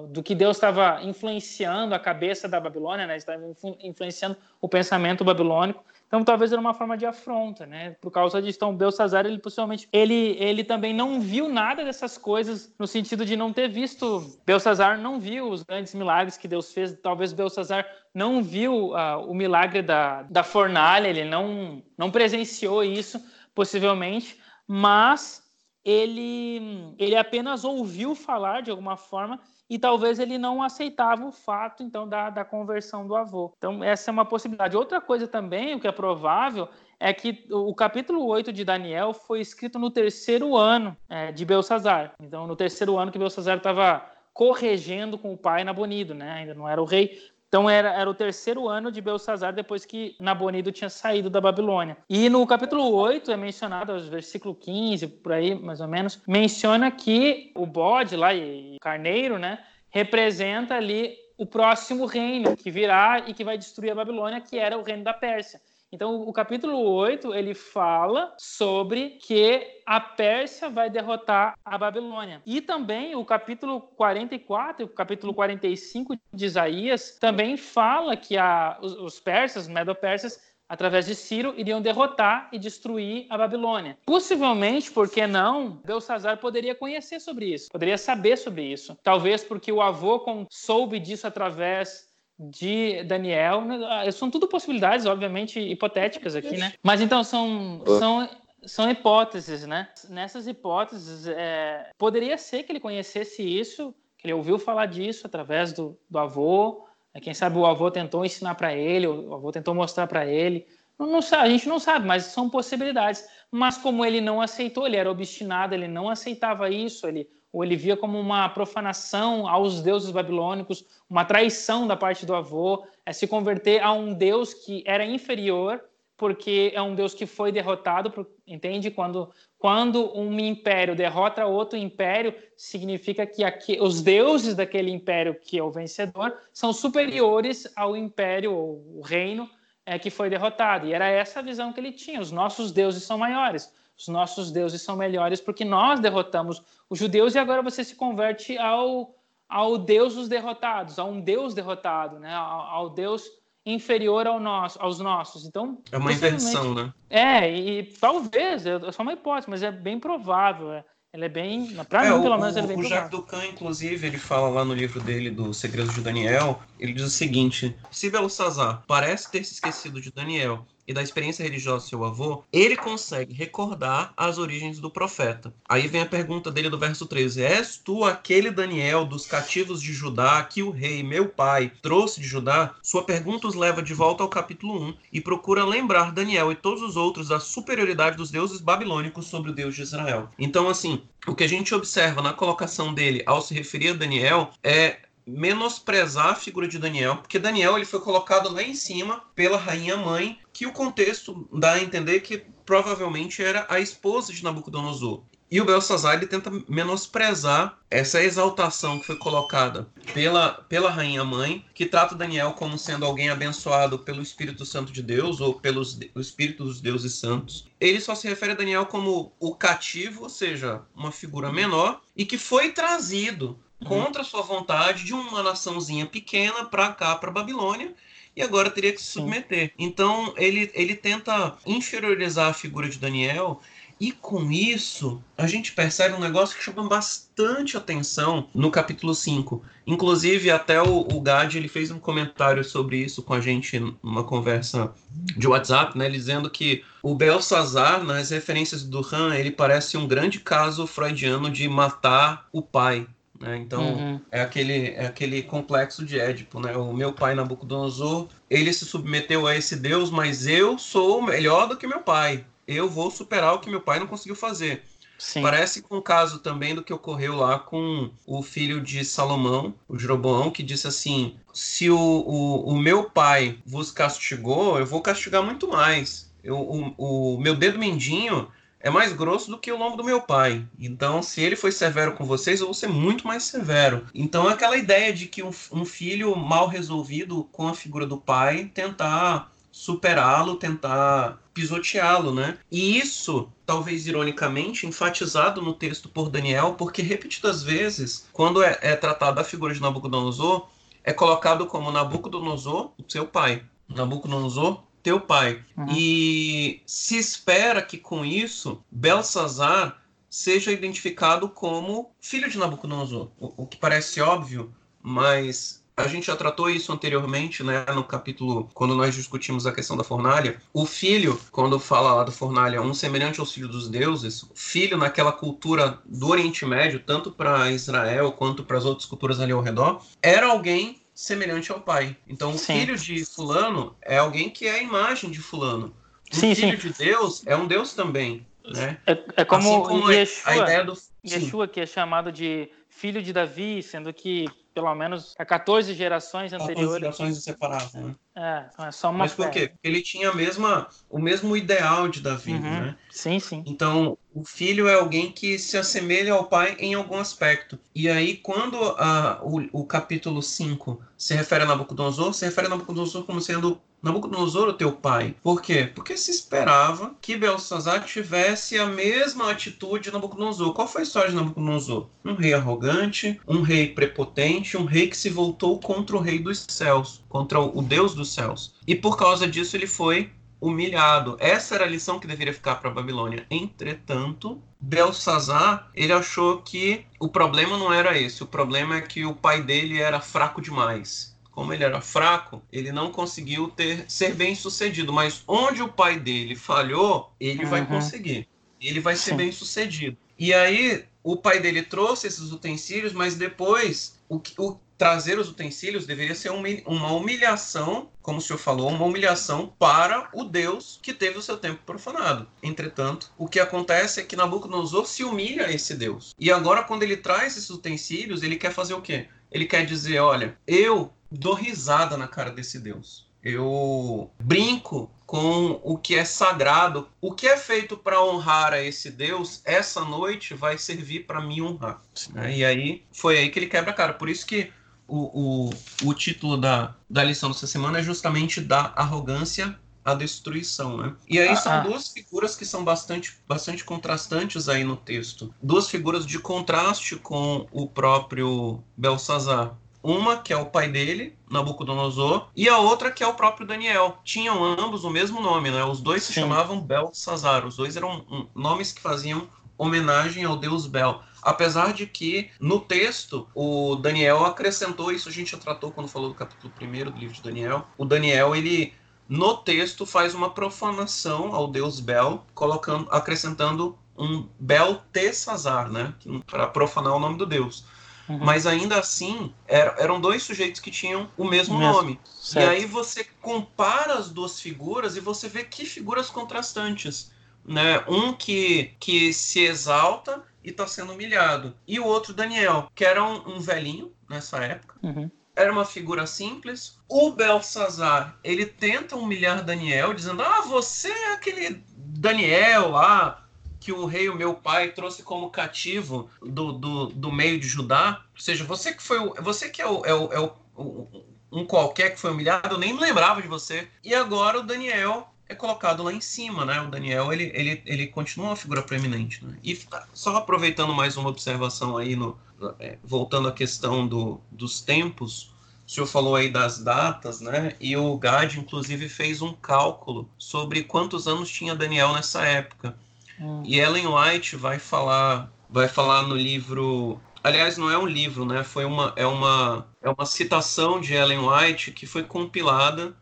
do que Deus estava influenciando a cabeça da Babilônia, né? estava influenciando o pensamento babilônico. Então, talvez era uma forma de afronta, né? Por causa disso, então, Belsazar, ele possivelmente, ele, ele também não viu nada dessas coisas, no sentido de não ter visto. Belsazar não viu os grandes milagres que Deus fez. Talvez Belsazar não viu uh, o milagre da, da fornalha, ele não, não presenciou isso, possivelmente, mas ele, ele apenas ouviu falar de alguma forma e talvez ele não aceitava o fato, então, da, da conversão do avô. Então, essa é uma possibilidade. Outra coisa também, o que é provável, é que o capítulo 8 de Daniel foi escrito no terceiro ano é, de Belsazar. Então, no terceiro ano que Belsazar estava corregendo com o pai Nabonido, né? Ainda não era o rei, então era, era o terceiro ano de Belsazar depois que Nabonido tinha saído da Babilônia. E no capítulo 8 é mencionado, versículo 15, por aí mais ou menos, menciona que o bode lá, e carneiro, né, representa ali o próximo reino que virá e que vai destruir a Babilônia, que era o reino da Pérsia. Então, o capítulo 8, ele fala sobre que a Pérsia vai derrotar a Babilônia. E também o capítulo 44 e o capítulo 45 de Isaías também fala que a, os, os persas, medo-persas, através de Ciro, iriam derrotar e destruir a Babilônia. Possivelmente, porque não, Belsazar poderia conhecer sobre isso, poderia saber sobre isso. Talvez porque o avô soube disso através de Daniel. Né? Ah, são tudo possibilidades, obviamente, hipotéticas aqui, né? Mas então são, são, são hipóteses, né? Nessas hipóteses, é, poderia ser que ele conhecesse isso, que ele ouviu falar disso através do, do avô. Né? Quem sabe o avô tentou ensinar para ele, o avô tentou mostrar para ele. Não, não a gente não sabe, mas são possibilidades. Mas como ele não aceitou, ele era obstinado, ele não aceitava isso, ele ou ele via como uma profanação aos deuses babilônicos, uma traição da parte do avô, é se converter a um deus que era inferior, porque é um deus que foi derrotado, entende? Quando, quando um império derrota outro império, significa que aqui, os deuses daquele império que é o vencedor são superiores ao império, ou reino, é, que foi derrotado. E era essa a visão que ele tinha: os nossos deuses são maiores, os nossos deuses são melhores porque nós derrotamos os judeus e agora você se converte ao, ao Deus dos derrotados, a um Deus derrotado, né? ao, ao Deus inferior ao nosso, aos nossos. Então é uma inversão, né? É, e, e talvez, é só uma hipótese, mas é bem provável. É. Ele é bem, para é, mim, pelo menos, ele é bem O Jacques Ducan, inclusive, ele fala lá no livro dele, do Segredos de Daniel, ele diz o seguinte, se Belsazar parece ter se esquecido de Daniel e da experiência religiosa do seu avô, ele consegue recordar as origens do profeta. Aí vem a pergunta dele do verso 13: És tu aquele Daniel dos cativos de Judá que o rei, meu pai, trouxe de Judá? Sua pergunta os leva de volta ao capítulo 1 e procura lembrar Daniel e todos os outros da superioridade dos deuses babilônicos sobre o Deus de Israel. Então, assim, o que a gente observa na colocação dele ao se referir a Daniel é menosprezar a figura de Daniel, porque Daniel ele foi colocado lá em cima pela rainha mãe, que o contexto dá a entender que provavelmente era a esposa de Nabucodonosor. E o Belsazar ele tenta menosprezar essa exaltação que foi colocada pela, pela rainha mãe, que trata Daniel como sendo alguém abençoado pelo Espírito Santo de Deus ou pelos o Espírito dos deuses santos. Ele só se refere a Daniel como o cativo, ou seja, uma figura menor, e que foi trazido. Contra sua vontade de uma naçãozinha pequena para cá, para Babilônia, e agora teria que se submeter. Então ele, ele tenta inferiorizar a figura de Daniel. E com isso, a gente percebe um negócio que chama bastante atenção no capítulo 5. Inclusive, até o, o Gad ele fez um comentário sobre isso com a gente numa conversa de WhatsApp, né, dizendo que o Belsazar, nas referências do Han, ele parece um grande caso freudiano de matar o pai. Né? Então, uhum. é, aquele, é aquele complexo de Édipo. Né? O meu pai, Nabucodonosor, ele se submeteu a esse Deus, mas eu sou melhor do que meu pai. Eu vou superar o que meu pai não conseguiu fazer. Sim. Parece com o caso também do que ocorreu lá com o filho de Salomão, o Jeroboão, que disse assim: se o, o, o meu pai vos castigou, eu vou castigar muito mais. Eu, o, o meu dedo mindinho é mais grosso do que o lombo do meu pai. Então, se ele foi severo com vocês, eu vou ser muito mais severo. Então, é aquela ideia de que um, um filho mal resolvido com a figura do pai tentar superá-lo, tentar pisoteá-lo, né? E isso, talvez ironicamente, enfatizado no texto por Daniel, porque repetidas vezes, quando é, é tratado a figura de Nabucodonosor, é colocado como Nabucodonosor, seu pai. Nabucodonosor, teu pai. Uhum. E se espera que com isso Belsazar seja identificado como filho de Nabucodonosor, o, o que parece óbvio, mas a gente já tratou isso anteriormente, né, no capítulo quando nós discutimos a questão da fornalha. O filho, quando fala lá da fornalha, um semelhante ao filho dos deuses, filho naquela cultura do Oriente Médio, tanto para Israel quanto para as outras culturas ali ao redor, era alguém semelhante ao pai. Então, o sim. filho de fulano é alguém que é a imagem de fulano. O sim, filho sim. de Deus é um Deus também. Né? É, é como, assim como Yeshua, a ideia do Yeshua, que é chamado de filho de Davi, sendo que pelo menos a 14 gerações anteriores. 14 gerações separadas, né? É, é só uma Mas por quê? Porque ele tinha a mesma, o mesmo ideal de Davi, uhum. né? Sim, sim. Então, o filho é alguém que se assemelha ao pai em algum aspecto. E aí, quando a, o, o capítulo 5 se refere a Nabucodonosor, se refere a Nabucodonosor como sendo Nabucodonosor, o teu pai. Por quê? Porque se esperava que Belsazar tivesse a mesma atitude de Nabucodonosor. Qual foi a história de Nabucodonosor? Um rei arrogante, um rei prepotente, um rei que se voltou contra o rei dos céus, contra o Deus dos céus. E por causa disso ele foi humilhado. Essa era a lição que deveria ficar para a Babilônia. Entretanto, Belsazar, ele achou que o problema não era esse. O problema é que o pai dele era fraco demais como ele era fraco, ele não conseguiu ter ser bem sucedido. Mas onde o pai dele falhou, ele uhum. vai conseguir. Ele vai ser Sim. bem sucedido. E aí, o pai dele trouxe esses utensílios, mas depois o, o, trazer os utensílios deveria ser uma humilhação, como o senhor falou, uma humilhação para o Deus que teve o seu tempo profanado. Entretanto, o que acontece é que Nabucodonosor se humilha a esse Deus. E agora, quando ele traz esses utensílios, ele quer fazer o quê? Ele quer dizer: olha, eu dou risada na cara desse Deus. Eu brinco com o que é sagrado. O que é feito para honrar a esse Deus, essa noite vai servir para me honrar. Né? E aí foi aí que ele quebra a cara. Por isso que o, o, o título da, da lição dessa semana é justamente da arrogância à destruição, né? E aí ah, são ah. duas figuras que são bastante, bastante contrastantes aí no texto. Duas figuras de contraste com o próprio Belsazar. Uma que é o pai dele, Nabucodonosor, e a outra que é o próprio Daniel. Tinham ambos o mesmo nome, né? Os dois se Sim. chamavam Belsazar. Os dois eram um, nomes que faziam homenagem ao deus Bel. Apesar de que no texto o Daniel acrescentou, isso a gente já tratou quando falou do capítulo 1 do livro de Daniel. O Daniel, ele no texto faz uma profanação ao deus Bel, colocando, acrescentando um Bel Tessazar, né? Para profanar o nome do deus. Uhum. Mas ainda assim, era, eram dois sujeitos que tinham o mesmo, mesmo. nome. Certo. E aí você compara as duas figuras e você vê que figuras contrastantes. Né? Um que, que se exalta e está sendo humilhado. E o outro, Daniel, que era um, um velhinho nessa época. Uhum. Era uma figura simples. O Belsazar, ele tenta humilhar Daniel, dizendo: Ah, você é aquele Daniel lá, que o rei, o meu pai, trouxe como cativo do, do, do meio de Judá. Ou seja, você que foi o, você que é o, é o, é o um qualquer que foi humilhado, eu nem me lembrava de você. E agora o Daniel é colocado lá em cima, né? O Daniel, ele, ele, ele continua uma figura preeminente, né? E só aproveitando mais uma observação aí, no, é, voltando à questão do, dos tempos, o senhor falou aí das datas, né? E o Gad, inclusive, fez um cálculo sobre quantos anos tinha Daniel nessa época. Hum. E Ellen White vai falar, vai falar no livro. Aliás, não é um livro, né? Foi uma, é uma, é uma citação de Ellen White que foi compilada,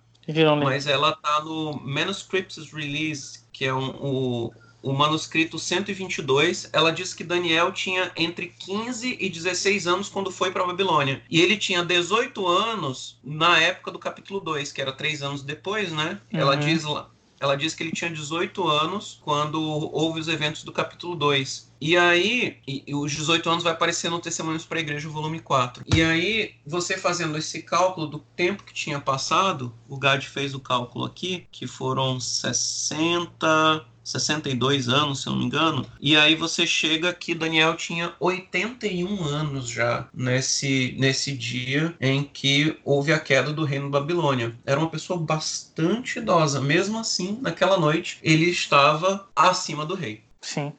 mas ela tá no Manuscripts Release, que é um, o, o manuscrito 122, ela diz que Daniel tinha entre 15 e 16 anos quando foi para a Babilônia. E ele tinha 18 anos na época do capítulo 2, que era três anos depois, né? Uhum. Ela diz lá, ela diz que ele tinha 18 anos quando houve os eventos do capítulo 2. E aí, e, e os 18 anos vai aparecer no Testemunhos para a Igreja, volume 4. E aí, você fazendo esse cálculo do tempo que tinha passado, o Gad fez o cálculo aqui, que foram 60, 62 anos, se eu não me engano. E aí você chega que Daniel tinha 81 anos já nesse, nesse dia em que houve a queda do reino Babilônia. Era uma pessoa bastante idosa. Mesmo assim, naquela noite, ele estava acima do rei. Sim.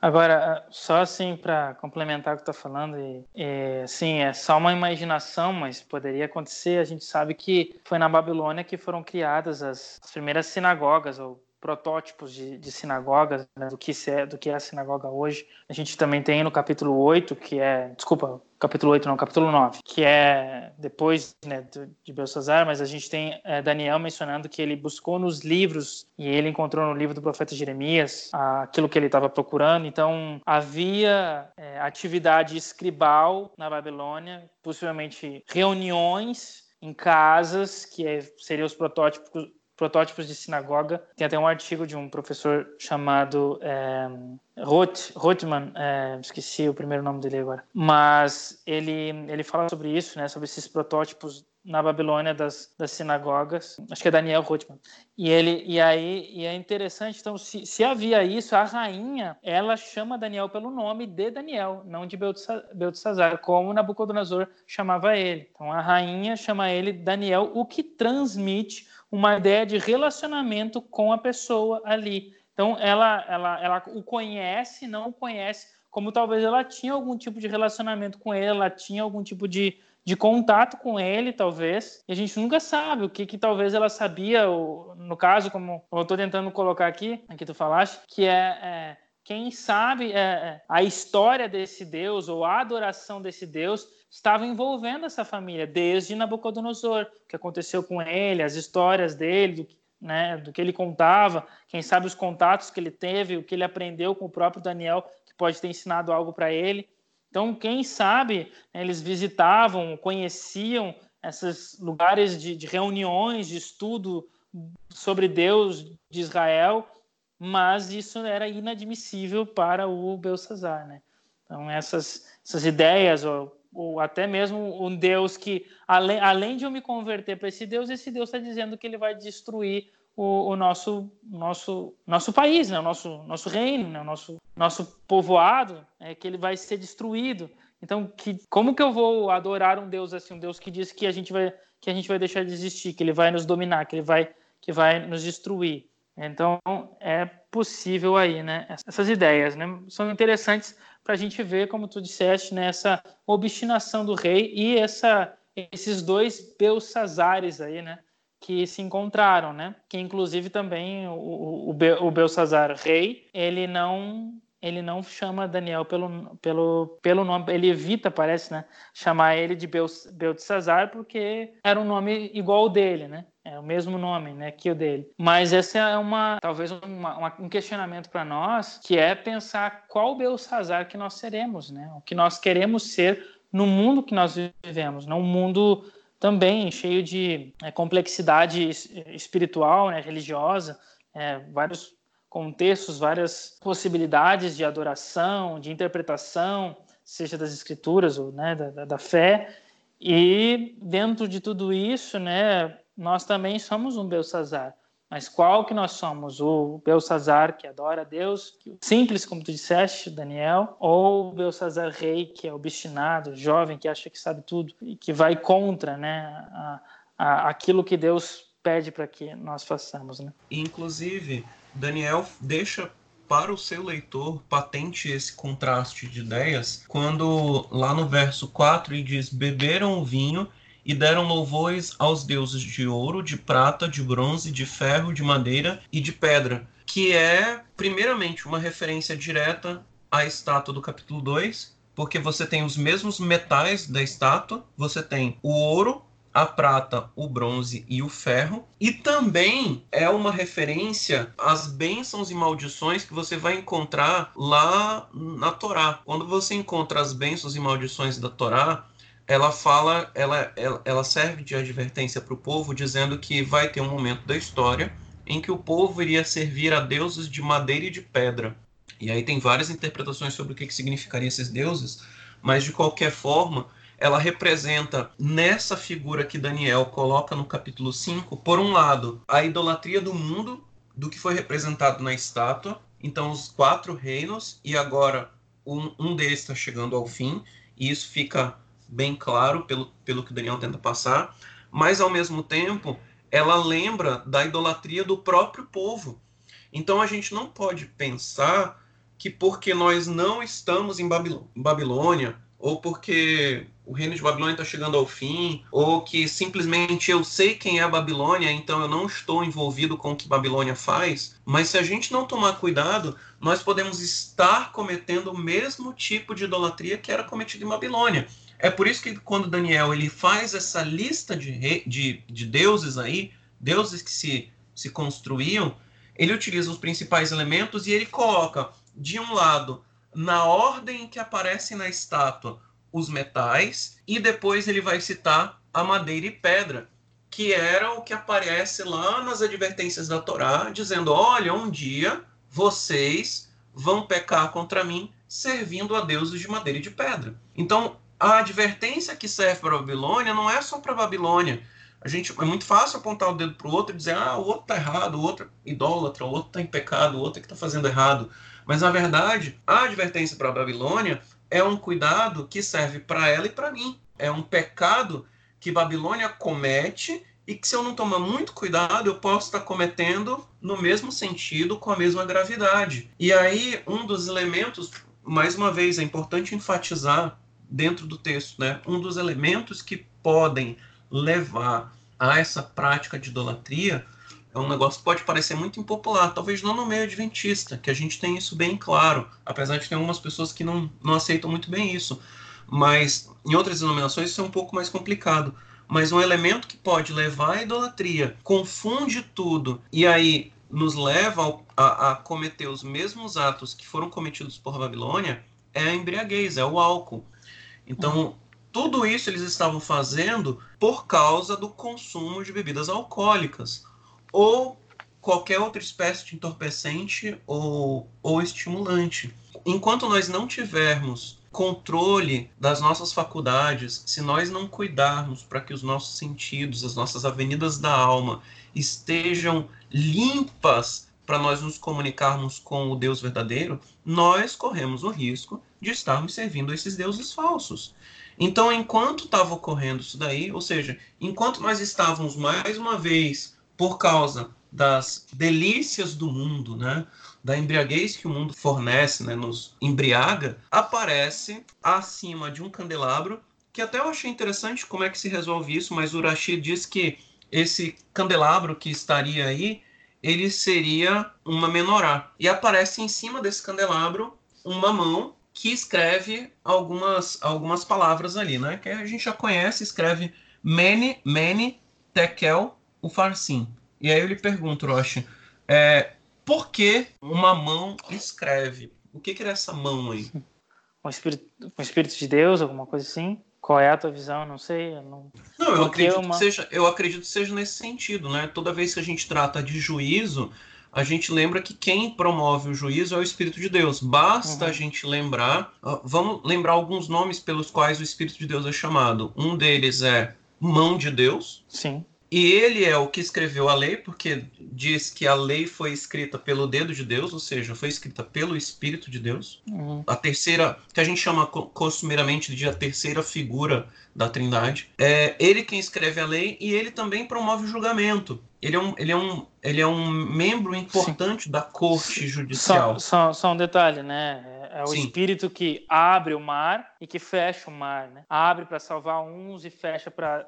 Agora, só assim para complementar o que está falando, e, e, sim, é só uma imaginação, mas poderia acontecer. A gente sabe que foi na Babilônia que foram criadas as, as primeiras sinagogas ou protótipos de, de sinagogas, né, do, que é, do que é a sinagoga hoje. A gente também tem no capítulo 8, que é, desculpa, capítulo 8 não, capítulo 9, que é depois né, de Belsazar, mas a gente tem é, Daniel mencionando que ele buscou nos livros e ele encontrou no livro do profeta Jeremias aquilo que ele estava procurando. Então, havia é, atividade escribal na Babilônia, possivelmente reuniões em casas, que é, seriam os protótipos protótipos de sinagoga. Tem até um artigo de um professor chamado é, Roth, Rothman, é, esqueci o primeiro nome dele agora, mas ele, ele fala sobre isso, né, sobre esses protótipos na Babilônia das, das sinagogas. Acho que é Daniel Rothman. E ele e aí e é interessante. Então, se, se havia isso, a rainha ela chama Daniel pelo nome de Daniel, não de Beltesazar, como Nabucodonosor chamava ele. Então, a rainha chama ele Daniel, o que transmite uma ideia de relacionamento com a pessoa ali. Então, ela, ela, ela o conhece, não o conhece, como talvez ela tinha algum tipo de relacionamento com ele, ela tinha algum tipo de, de contato com ele, talvez, e a gente nunca sabe o que, que talvez ela sabia, ou, no caso, como, eu estou tentando colocar aqui, aqui tu falaste, que é, é quem sabe é, é, a história desse Deus ou a adoração desse Deus estava envolvendo essa família desde Nabucodonosor, o que aconteceu com ele, as histórias dele, do, né, do que ele contava, quem sabe os contatos que ele teve, o que ele aprendeu com o próprio Daniel, que pode ter ensinado algo para ele. Então, quem sabe, né, eles visitavam, conheciam esses lugares de, de reuniões, de estudo sobre Deus de Israel, mas isso era inadmissível para o Belsazar, né? Então essas, essas ideias ou, ou até mesmo um Deus que além, além de eu me converter para esse Deus, esse Deus está dizendo que ele vai destruir o, o, nosso nosso nosso país, né? O nosso nosso reino, né? O nosso nosso povoado, é que ele vai ser destruído. Então, que, como que eu vou adorar um Deus assim, um Deus que diz que a gente vai que a gente vai deixar de existir, que ele vai nos dominar, que ele vai que vai nos destruir? Então, é possível aí, né? Essas ideias, né? São interessantes para a gente ver, como tu disseste, né? Essa obstinação do rei e essa, esses dois Belsazares aí, né? Que se encontraram, né? Que inclusive também o, o, o Belsazar rei, ele não ele não chama Daniel pelo, pelo, pelo nome, ele evita, parece, né, chamar ele de Beltesazar, porque era um nome igual dele, né? É o mesmo nome, né, que o dele. Mas essa é uma, talvez uma, uma, um questionamento para nós, que é pensar qual Belsazar que nós seremos, né? O que nós queremos ser no mundo que nós vivemos, né? um mundo também cheio de é, complexidade espiritual, né, religiosa, é, vários contextos, várias possibilidades de adoração, de interpretação, seja das escrituras ou né, da, da fé. E dentro de tudo isso, né, nós também somos um Belsazar. Mas qual que nós somos? O Belsazar que adora a Deus, simples como tu disseste, Daniel, ou o Belsazar rei que é obstinado, jovem, que acha que sabe tudo e que vai contra né, a, a, aquilo que Deus pede para que nós façamos. Né? Inclusive, Daniel deixa para o seu leitor patente esse contraste de ideias quando lá no verso 4 ele diz: Beberam o vinho e deram louvores aos deuses de ouro, de prata, de bronze, de ferro, de madeira e de pedra, que é, primeiramente, uma referência direta à estátua do capítulo 2, porque você tem os mesmos metais da estátua, você tem o ouro, a prata, o bronze e o ferro. E também é uma referência às bênçãos e maldições que você vai encontrar lá na Torá. Quando você encontra as bênçãos e maldições da Torá, ela fala, ela, ela, ela serve de advertência para o povo, dizendo que vai ter um momento da história em que o povo iria servir a deuses de madeira e de pedra. E aí tem várias interpretações sobre o que, que significariam esses deuses, mas de qualquer forma, ela representa nessa figura que Daniel coloca no capítulo 5, por um lado, a idolatria do mundo, do que foi representado na estátua, então os quatro reinos, e agora um, um deles está chegando ao fim, e isso fica bem claro pelo, pelo que Daniel tenta passar, mas ao mesmo tempo ela lembra da idolatria do próprio povo. Então a gente não pode pensar que porque nós não estamos em Babilônia, ou porque o reino de Babilônia está chegando ao fim, ou que simplesmente eu sei quem é a Babilônia, então eu não estou envolvido com o que Babilônia faz. Mas se a gente não tomar cuidado, nós podemos estar cometendo o mesmo tipo de idolatria que era cometido em Babilônia. É por isso que quando Daniel ele faz essa lista de, de, de deuses aí, deuses que se, se construíam, ele utiliza os principais elementos e ele coloca, de um lado, na ordem que aparece na estátua, os metais, e depois ele vai citar a madeira e pedra, que era o que aparece lá nas advertências da Torá, dizendo: olha, um dia vocês vão pecar contra mim servindo a deuses de madeira e de pedra. Então, a advertência que serve para a Babilônia não é só para a Babilônia. A gente é muito fácil apontar o dedo para o outro e dizer: ah, o outro está errado, o outro é idólatra, o outro está em pecado, o outro é que está fazendo errado. Mas, na verdade, a advertência para a Babilônia é um cuidado que serve para ela e para mim. É um pecado que Babilônia comete e que, se eu não tomar muito cuidado, eu posso estar cometendo no mesmo sentido, com a mesma gravidade. E aí, um dos elementos, mais uma vez, é importante enfatizar dentro do texto, né? Um dos elementos que podem levar a essa prática de idolatria é um negócio que pode parecer muito impopular, talvez não no meio adventista, que a gente tem isso bem claro, apesar de ter algumas pessoas que não, não aceitam muito bem isso. Mas em outras denominações isso é um pouco mais complicado. Mas um elemento que pode levar à idolatria, confunde tudo e aí nos leva a, a cometer os mesmos atos que foram cometidos por Babilônia, é a embriaguez, é o álcool. Então, tudo isso eles estavam fazendo por causa do consumo de bebidas alcoólicas ou qualquer outra espécie de entorpecente ou, ou estimulante. Enquanto nós não tivermos controle das nossas faculdades, se nós não cuidarmos para que os nossos sentidos, as nossas avenidas da alma estejam limpas para nós nos comunicarmos com o Deus verdadeiro, nós corremos o risco de estarmos servindo esses deuses falsos. Então, enquanto estava ocorrendo isso daí, ou seja, enquanto nós estávamos mais uma vez por causa das delícias do mundo, né? da embriaguez que o mundo fornece, né? nos embriaga, aparece acima de um candelabro, que até eu achei interessante como é que se resolve isso, mas o Rashid diz que esse candelabro que estaria aí, ele seria uma menorá. E aparece em cima desse candelabro uma mão que escreve algumas, algumas palavras ali, né? Que a gente já conhece, escreve Mene, Mene, Tekel, Ufarsim. E aí eu lhe pergunto, Roche, é, por que uma mão escreve? O que, que é essa mão aí? Um espírito, um espírito de Deus, alguma coisa assim? Qual é a tua visão? Não sei. Eu não, não eu, acredito uma... que seja, eu acredito que seja nesse sentido, né? Toda vez que a gente trata de juízo, a gente lembra que quem promove o juízo é o Espírito de Deus. Basta uhum. a gente lembrar. Vamos lembrar alguns nomes pelos quais o Espírito de Deus é chamado. Um deles é mão de Deus. Sim. E ele é o que escreveu a lei, porque diz que a lei foi escrita pelo dedo de Deus, ou seja, foi escrita pelo Espírito de Deus. Uhum. A terceira, que a gente chama costumeiramente de a terceira figura da Trindade. É ele quem escreve a lei e ele também promove o julgamento. Ele é um, ele é um, ele é um membro importante Sim. da corte judicial. Só, só, só, um detalhe, né? É o Sim. Espírito que abre o mar e que fecha o mar, né? Abre para salvar uns e fecha para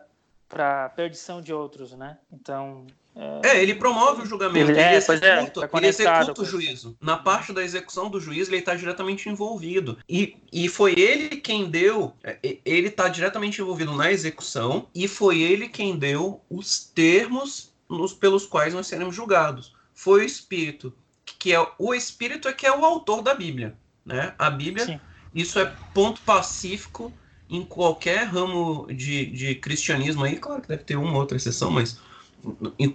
para perdição de outros, né? Então. É, é ele promove o julgamento, ele, é, executa, é, tá ele executa o juízo. Na parte da execução do juízo, ele está diretamente envolvido. E, e foi ele quem deu, é, ele está diretamente envolvido na execução, e foi ele quem deu os termos nos, pelos quais nós seremos julgados. Foi o Espírito, que é o Espírito é que é o autor da Bíblia. Né? A Bíblia, Sim. isso é ponto pacífico em qualquer ramo de, de cristianismo aí, claro que deve ter uma outra exceção, mas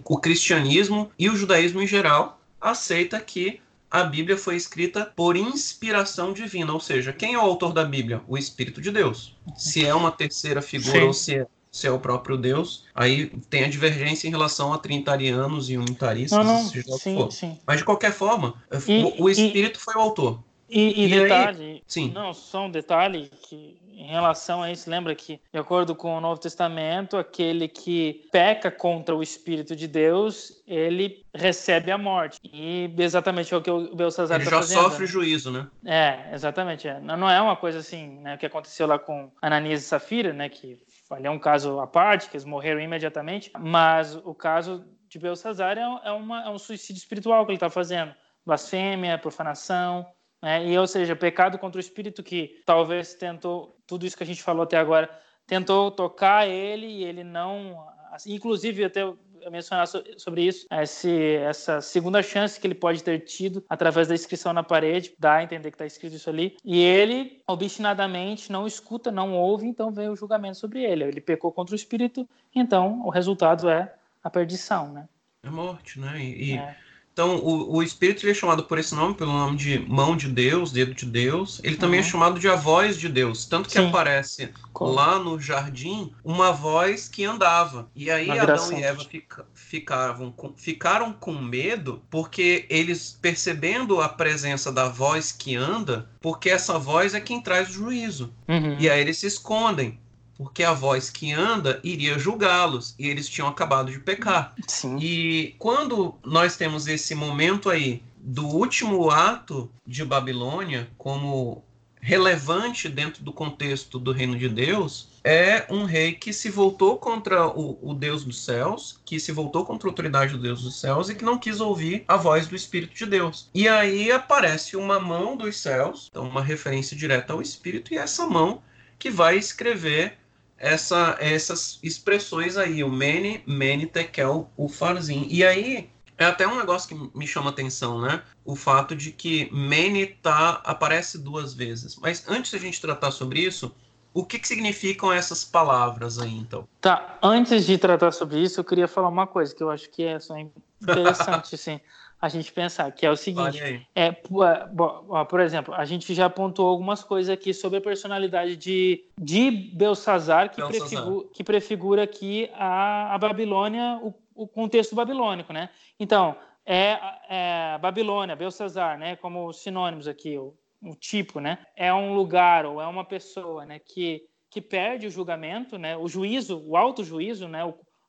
o cristianismo e o judaísmo em geral aceita que a Bíblia foi escrita por inspiração divina, ou seja, quem é o autor da Bíblia? O Espírito de Deus. Se é uma terceira figura Sim. ou se é, se é o próprio Deus, aí tem a divergência em relação a trinitarianos e unitaristas, não, não. Sim, sim. Mas de qualquer forma, e, o, o Espírito e, foi o autor. E, e, detalhe, aí, sim. não, só um detalhe que em relação a isso, lembra que, de acordo com o Novo Testamento, aquele que peca contra o Espírito de Deus, ele recebe a morte. E exatamente é o que o Belsazar está fazendo. Ele já sofre né? juízo, né? É, exatamente. É. Não é uma coisa assim, né, o que aconteceu lá com Ananias e Safira, né, que ali é um caso à parte, que eles morreram imediatamente, mas o caso de Belsazar é, é, uma, é um suicídio espiritual que ele está fazendo. Blasfêmia, profanação, né? E, ou seja, pecado contra o espírito que talvez tentou, tudo isso que a gente falou até agora, tentou tocar ele e ele não. Assim, inclusive, até mencionar sobre isso, esse, essa segunda chance que ele pode ter tido através da inscrição na parede, dá a entender que está escrito isso ali, e ele obstinadamente não escuta, não ouve, então vem o julgamento sobre ele. Ele pecou contra o espírito, então o resultado é a perdição, né? É morte, né? E, é. Então, o, o Espírito é chamado por esse nome, pelo nome de mão de Deus, dedo de Deus. Ele também é uhum. é chamado de a voz de Deus. Tanto que Sim. aparece Como? lá no jardim uma voz que andava. E aí Adão e Eva fica, ficavam com, ficaram com medo porque eles, percebendo a presença da voz que anda, porque essa voz é quem traz o juízo. Uhum. E aí eles se escondem porque a voz que anda iria julgá-los e eles tinham acabado de pecar. Sim. E quando nós temos esse momento aí do último ato de Babilônia como relevante dentro do contexto do reino de Deus, é um rei que se voltou contra o, o, Deus dos céus, que se voltou contra a autoridade do Deus dos céus e que não quis ouvir a voz do Espírito de Deus. E aí aparece uma mão dos céus, então uma referência direta ao Espírito, e essa mão que vai escrever essa, essas expressões aí, o mene, mene, tekel, o farzin. E aí, É até um negócio que me chama atenção, né? O fato de que Mene tá, aparece duas vezes. Mas antes da gente tratar sobre isso, o que, que significam essas palavras aí, então? Tá, antes de tratar sobre isso, eu queria falar uma coisa que eu acho que é só interessante, (laughs) assim, a gente pensar, que é o seguinte, é, por exemplo, a gente já apontou algumas coisas aqui sobre a personalidade de, de Belsazar, que. Prefigura, que prefigura aqui a, a Babilônia, o, o contexto babilônico, né? Então, é, é Babilônia, Belsazar, né, como sinônimos aqui, o, o tipo, né? É um lugar ou é uma pessoa, né, que que perde o julgamento, né, o juízo, o auto-juízo, né,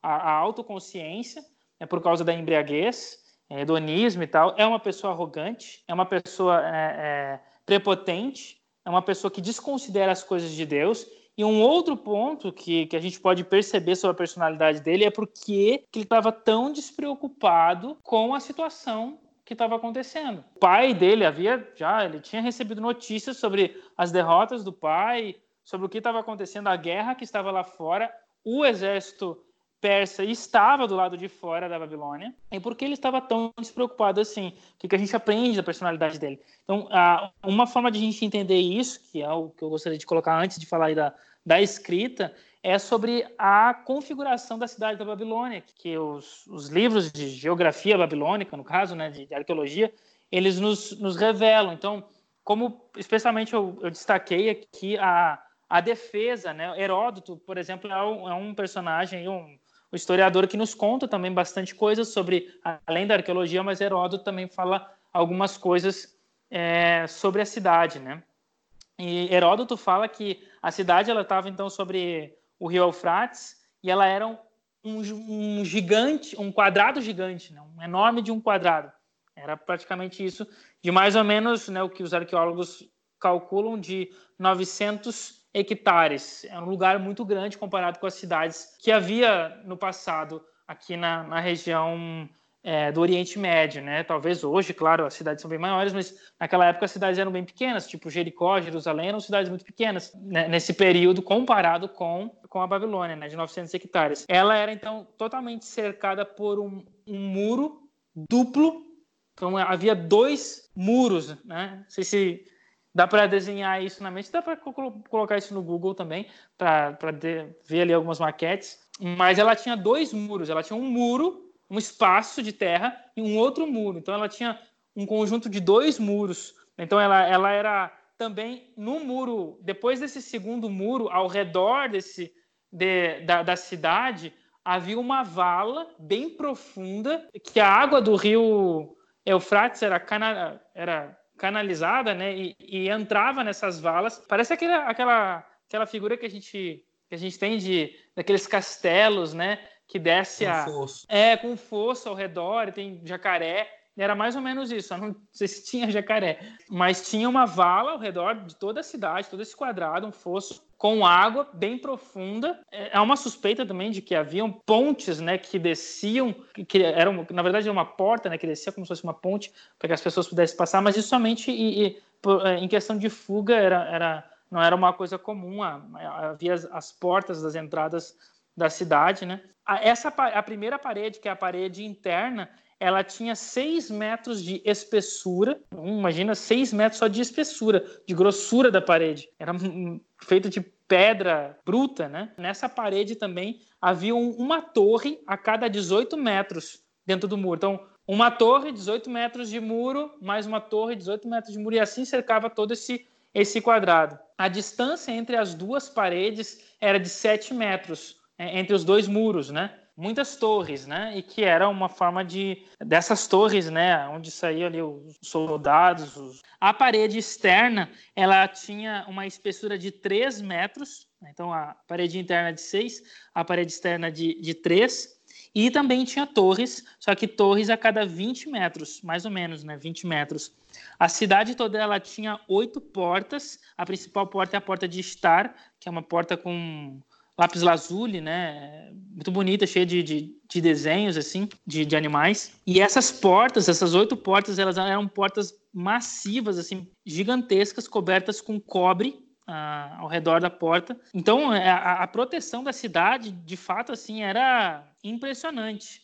a, a autoconsciência, é por causa da embriaguez, é, hedonismo e tal, é uma pessoa arrogante, é uma pessoa é, é, prepotente, é uma pessoa que desconsidera as coisas de Deus. E um outro ponto que, que a gente pode perceber sobre a personalidade dele é porque ele estava tão despreocupado com a situação que estava acontecendo. O pai dele havia já, ele tinha recebido notícias sobre as derrotas do pai, sobre o que estava acontecendo, a guerra que estava lá fora, o exército persa estava do lado de fora da Babilônia e por que ele estava tão despreocupado assim? O que a gente aprende da personalidade dele? Então, uma forma de a gente entender isso, que é o que eu gostaria de colocar antes de falar da, da escrita, é sobre a configuração da cidade da Babilônia, que os, os livros de geografia babilônica, no caso, né, de, de arqueologia, eles nos, nos revelam. Então, como especialmente eu, eu destaquei aqui a, a defesa, né? Heródoto, por exemplo, é um, é um personagem, um, o historiador que nos conta também bastante coisas sobre, além da arqueologia, mas Heródoto também fala algumas coisas é, sobre a cidade, né? E Heródoto fala que a cidade ela estava então sobre o rio Eufrates e ela era um, um gigante, um quadrado gigante, né? um enorme de um quadrado. Era praticamente isso, de mais ou menos né, o que os arqueólogos calculam de 900 hectares. É um lugar muito grande comparado com as cidades que havia no passado aqui na, na região é, do Oriente Médio, né? Talvez hoje, claro, as cidades são bem maiores, mas naquela época as cidades eram bem pequenas, tipo Jericó, Jerusalém, eram cidades muito pequenas né? nesse período comparado com com a Babilônia, né? De 900 hectares. Ela era então totalmente cercada por um, um muro duplo. Então havia dois muros, né? Não sei se Dá para desenhar isso na mente, dá para colocar isso no Google também, para ver ali algumas maquetes. Mas ela tinha dois muros, ela tinha um muro, um espaço de terra e um outro muro. Então ela tinha um conjunto de dois muros. Então ela, ela era também no muro, depois desse segundo muro, ao redor desse, de, da, da cidade, havia uma vala bem profunda que a água do rio Eufrates era, cana, era canalizada, né, e, e entrava nessas valas. Parece aquela, aquela, aquela figura que a gente que a gente tem de daqueles castelos, né, que desce com a fosso. é com fosso ao redor, e tem jacaré. Era mais ou menos isso. Eu não sei se tinha jacaré, mas tinha uma vala ao redor de toda a cidade, todo esse quadrado, um fosso com água bem profunda. É, é uma suspeita também de que haviam pontes, né, que desciam, que eram, na verdade, era uma porta, né, que descia como se fosse uma ponte para que as pessoas pudessem passar, mas isso somente e, e, é, em questão de fuga era, era não era uma coisa comum. Havia as, as portas das entradas da cidade, né? Essa a primeira parede, que é a parede interna, ela tinha 6 metros de espessura. Imagina 6 metros só de espessura, de grossura da parede. Era feita de pedra bruta, né? Nessa parede também havia uma torre a cada 18 metros dentro do muro. Então, uma torre, 18 metros de muro, mais uma torre, 18 metros de muro, e assim cercava todo esse, esse quadrado. A distância entre as duas paredes era de 7 metros, é, entre os dois muros, né? Muitas torres, né? E que era uma forma de dessas torres, né? Onde saíam ali os soldados. Os... A parede externa, ela tinha uma espessura de 3 metros. Né? Então a parede interna de 6, a parede externa de, de 3. E também tinha torres, só que torres a cada 20 metros, mais ou menos, né? 20 metros. A cidade toda ela tinha oito portas. A principal porta é a porta de estar, que é uma porta com lápis lazuli, né? Muito bonita, cheia de, de, de desenhos, assim, de, de, animais. E essas portas, essas oito portas, elas eram portas massivas, assim, gigantescas, cobertas com cobre ah, ao redor da porta. Então, é, a, a, proteção da cidade, de fato, assim, era impressionante.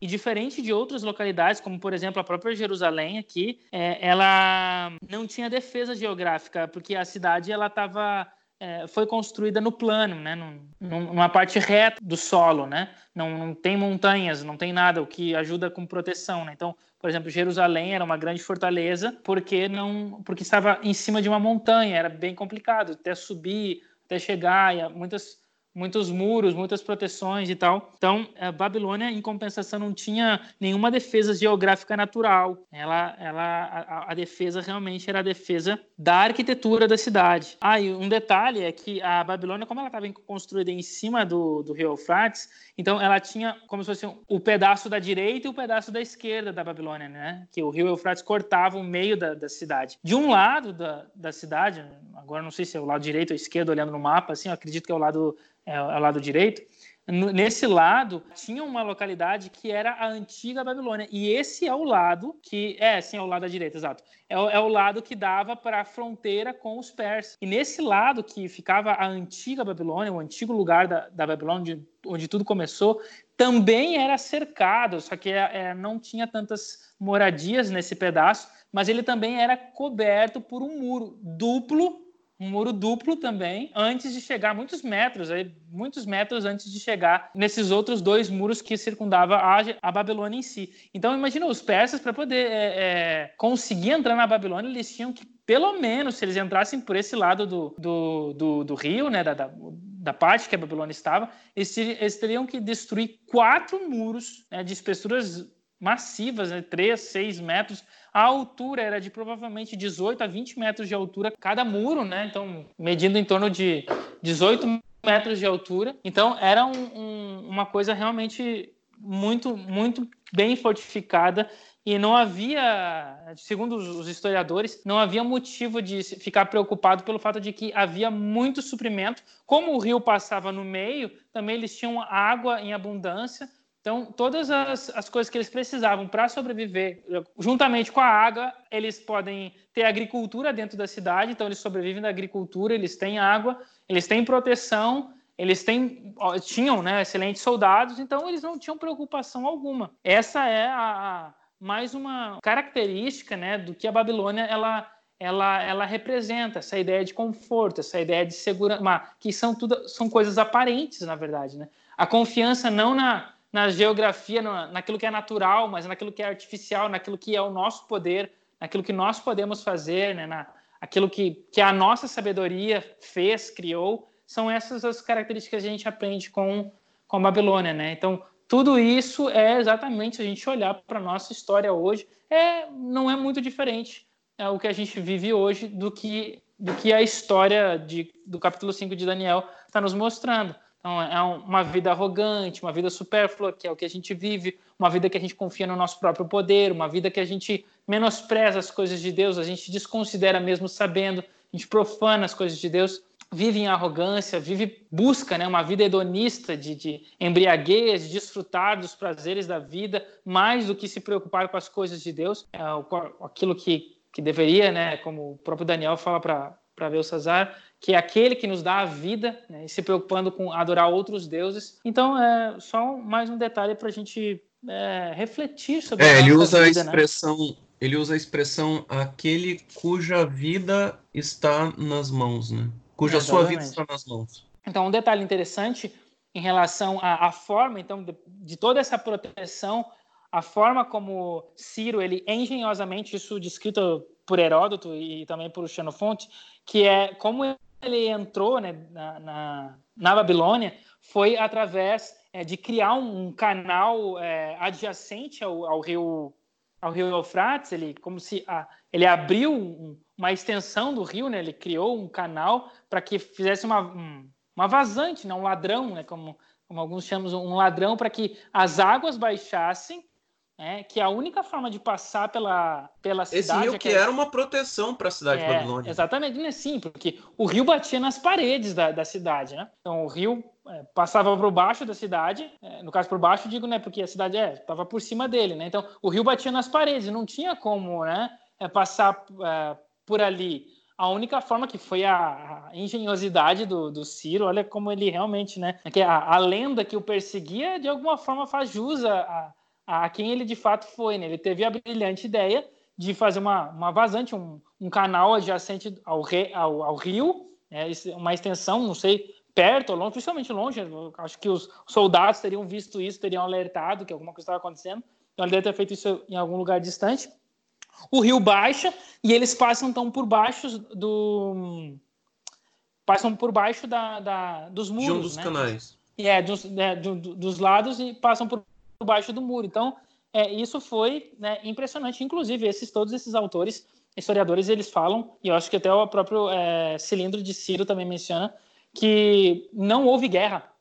E diferente de outras localidades, como por exemplo a própria Jerusalém aqui, é, ela não tinha defesa geográfica, porque a cidade ela estava é, foi construída no plano, né, num, numa parte reta do solo, né, não, não, tem montanhas, não tem nada, o que ajuda com proteção, né. Então, por exemplo, Jerusalém era uma grande fortaleza porque não, porque estava em cima de uma montanha, era bem complicado até subir, até chegar, e muitas muitos muros, muitas proteções e tal. Então, a Babilônia, em compensação, não tinha nenhuma defesa geográfica natural. Ela, ela, a, a, defesa realmente era a defesa da arquitetura da cidade. Ah, e um detalhe é que a Babilônia, como ela estava construída em cima do, do rio Eufrates, então ela tinha como se fosse o pedaço da direita e o pedaço da esquerda da Babilônia, né? Que o rio Eufrates cortava o meio da, da cidade. De um lado da, da cidade, agora não sei se é o lado direito ou esquerdo, olhando no mapa, assim, acredito que é o lado é, o lado direito, nesse lado tinha uma localidade que era a antiga Babilônia. E esse é o lado que é sim é o lado da direita exato. É o, é o lado que dava para a fronteira com os persas. E nesse lado que ficava a antiga Babilônia o antigo lugar da, da Babilônia onde, onde tudo começou também era cercado só que é, é, não tinha tantas moradias nesse pedaço mas ele também era coberto por um muro duplo um muro duplo também, antes de chegar muitos metros, aí, muitos metros antes de chegar nesses outros dois muros que circundavam a, a Babilônia em si. Então, imagina os persas para poder é, é, conseguir entrar na Babilônia, eles tinham que, pelo menos, se eles entrassem por esse lado do, do, do, do rio, né, da, da, da, parte que a Babilônia estava, eles, eles teriam que destruir quatro muros né, de espessuras massivas, né, 3, 6 metros, a altura era de provavelmente 18 a 20 metros de altura cada muro, né? Então, medindo em torno de 18 metros de altura. Então, era um, um, uma coisa realmente muito, muito bem fortificada e não havia, segundo os historiadores, não havia motivo de ficar preocupado pelo fato de que havia muito suprimento. Como o rio passava no meio, também eles tinham água em abundância então, todas as, as coisas que eles precisavam para sobreviver, juntamente com a água, eles podem ter agricultura dentro da cidade, então eles sobrevivem da agricultura, eles têm água, eles têm proteção, eles têm, tinham né, excelentes soldados, então eles não tinham preocupação alguma. Essa é a, a mais uma característica né, do que a Babilônia ela, ela, ela representa, essa ideia de conforto, essa ideia de segurança, que são, tudo, são coisas aparentes, na verdade. Né? A confiança não na na geografia, naquilo que é natural, mas naquilo que é artificial, naquilo que é o nosso poder, naquilo que nós podemos fazer, né, na, aquilo que, que a nossa sabedoria fez, criou, são essas as características que a gente aprende com, com a Babilônia. Né? Então, tudo isso é exatamente, a gente olhar para a nossa história hoje, é, não é muito diferente é, o que a gente vive hoje do que, do que a história de, do capítulo 5 de Daniel está nos mostrando. Então, é uma vida arrogante, uma vida supérflua, que é o que a gente vive, uma vida que a gente confia no nosso próprio poder, uma vida que a gente menospreza as coisas de Deus, a gente desconsidera mesmo sabendo, a gente profana as coisas de Deus, vive em arrogância, vive, busca né, uma vida hedonista de, de embriaguez, de desfrutar dos prazeres da vida, mais do que se preocupar com as coisas de Deus, é aquilo que, que deveria, né, como o próprio Daniel fala para Belsazar, que é aquele que nos dá a vida, né, se preocupando com adorar outros deuses. Então, é só mais um detalhe para a gente é, refletir sobre. É, ele usa vida, a né? expressão, né? ele usa a expressão aquele cuja vida está nas mãos, né? Cuja sua vida está nas mãos. Então, um detalhe interessante em relação à, à forma, então, de, de toda essa proteção, a forma como Ciro ele engenhosamente isso descrito por Heródoto e também por Xenofonte, que é como ele entrou né, na, na, na, Babilônia foi através é, de criar um, canal é, adjacente ao, ao, rio ao rio Eufrates. Ele como se a, ele abriu um, uma extensão do rio, né? Ele criou um canal para que fizesse uma, um, uma vazante, né? um ladrão, né? Como, como alguns chamam, um ladrão para que as águas baixassem é, que a única forma de passar pela, pela cidade. Esse rio é que, era uma proteção para a cidade é, de Babilônia. Exatamente, né? sim, porque o rio batia nas paredes da, da cidade, né? Então o rio é, passava por baixo da cidade, é, no caso por baixo, digo, né? Porque a cidade estava é, por cima dele, né? Então o rio batia nas paredes, não tinha como, né? Passar por ali. A única forma que foi a, a engenhosidade do, do, Ciro, olha como ele realmente, né? Que a, a lenda que o perseguia de alguma forma faz jus a a quem ele de fato foi. Né? Ele teve a brilhante ideia de fazer uma, uma vazante, um, um canal adjacente ao, re, ao, ao rio, né? uma extensão, não sei, perto ou longe, principalmente longe. Acho que os soldados teriam visto isso, teriam alertado que alguma coisa estava acontecendo. Então ele deve ter feito isso em algum lugar distante. O rio baixa e eles passam então por baixo do passam por baixo da, da dos muros, de um dos né? canais. É, dos, é, do, dos lados e passam por baixo do muro. Então é, isso foi né, impressionante. Inclusive esses todos esses autores historiadores eles falam e eu acho que até o próprio é, cilindro de Ciro também menciona que não houve guerra.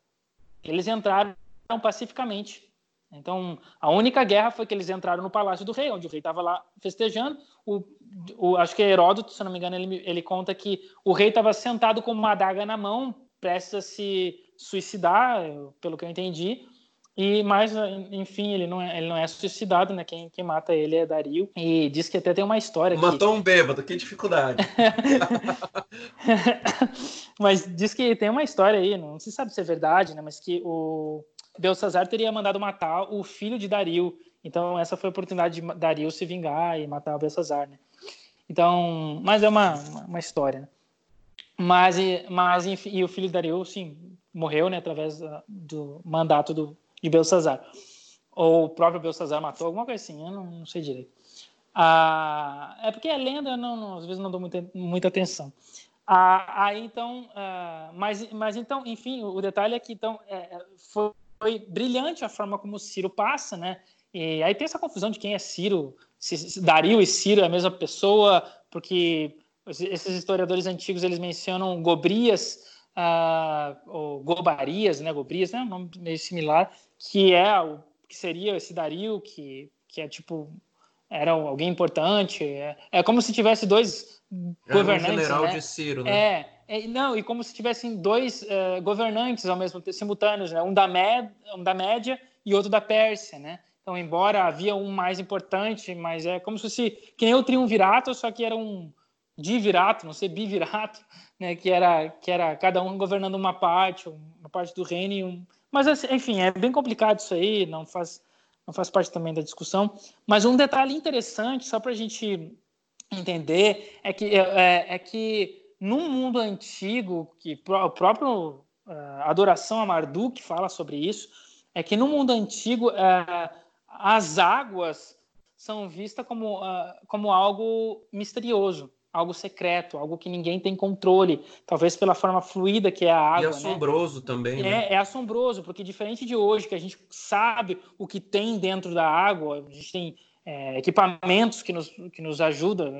Eles entraram pacificamente. Então, a única guerra foi que eles entraram no palácio do rei, onde o rei estava lá festejando. O, o, acho que é Heródoto, se não me engano, ele, ele conta que o rei estava sentado com uma adaga na mão, prestes a se suicidar, pelo que eu entendi. E mas enfim, ele não é, ele não é suicidado, né? Quem, quem mata ele é Dario. E diz que até tem uma história. Matou que... um bêbado, que dificuldade. (laughs) mas diz que tem uma história aí, não se sabe se é verdade, né? Mas que o Belsazar teria mandado matar o filho de Dario. Então, essa foi a oportunidade de Dario se vingar e matar o Belsazar, né? Então, mas é uma, uma história, né? Mas, mas enfim, e o filho de Dario, sim, morreu, né, através do mandato do, de Belsazar. Ou o próprio Belsazar matou, alguma coisa assim, eu não, não sei direito. Ah, é porque a lenda, eu não, não, às vezes não dou muita, muita atenção. Ah, aí então, ah, mas, mas então, enfim, o, o detalhe é que então é, é foi foi brilhante a forma como Ciro passa, né? E aí tem essa confusão de quem é Ciro, se Dario e Ciro é a mesma pessoa, porque esses historiadores antigos eles mencionam Gobrias uh, ou Gobarias, né? Gobrias, né? Um nome meio similar, que é o que seria esse Dario, que, que é tipo era alguém importante. É, é como se tivesse dois governantes. Um general né? de Ciro, né? É, é, não, e como se tivessem dois uh, governantes ao mesmo tempo, simultâneos, né? um, da Med, um da Média e outro da Pérsia, né? Então, embora havia um mais importante, mas é como se fosse que nem o triunvirato, só que era um divirato, não sei, bivirato, né? Que era que era cada um governando uma parte, uma parte do reino. E um... Mas assim, enfim, é bem complicado isso aí, não faz não faz parte também da discussão. Mas um detalhe interessante, só para a gente entender, é que é, é, é que num mundo antigo, que o próprio uh, Adoração a Marduk fala sobre isso, é que no mundo antigo uh, as águas são vistas como, uh, como algo misterioso, algo secreto, algo que ninguém tem controle, talvez pela forma fluida que é a água. E né? assombroso né? também. É, né? é assombroso, porque diferente de hoje, que a gente sabe o que tem dentro da água, a gente tem é, equipamentos que nos, que nos ajudam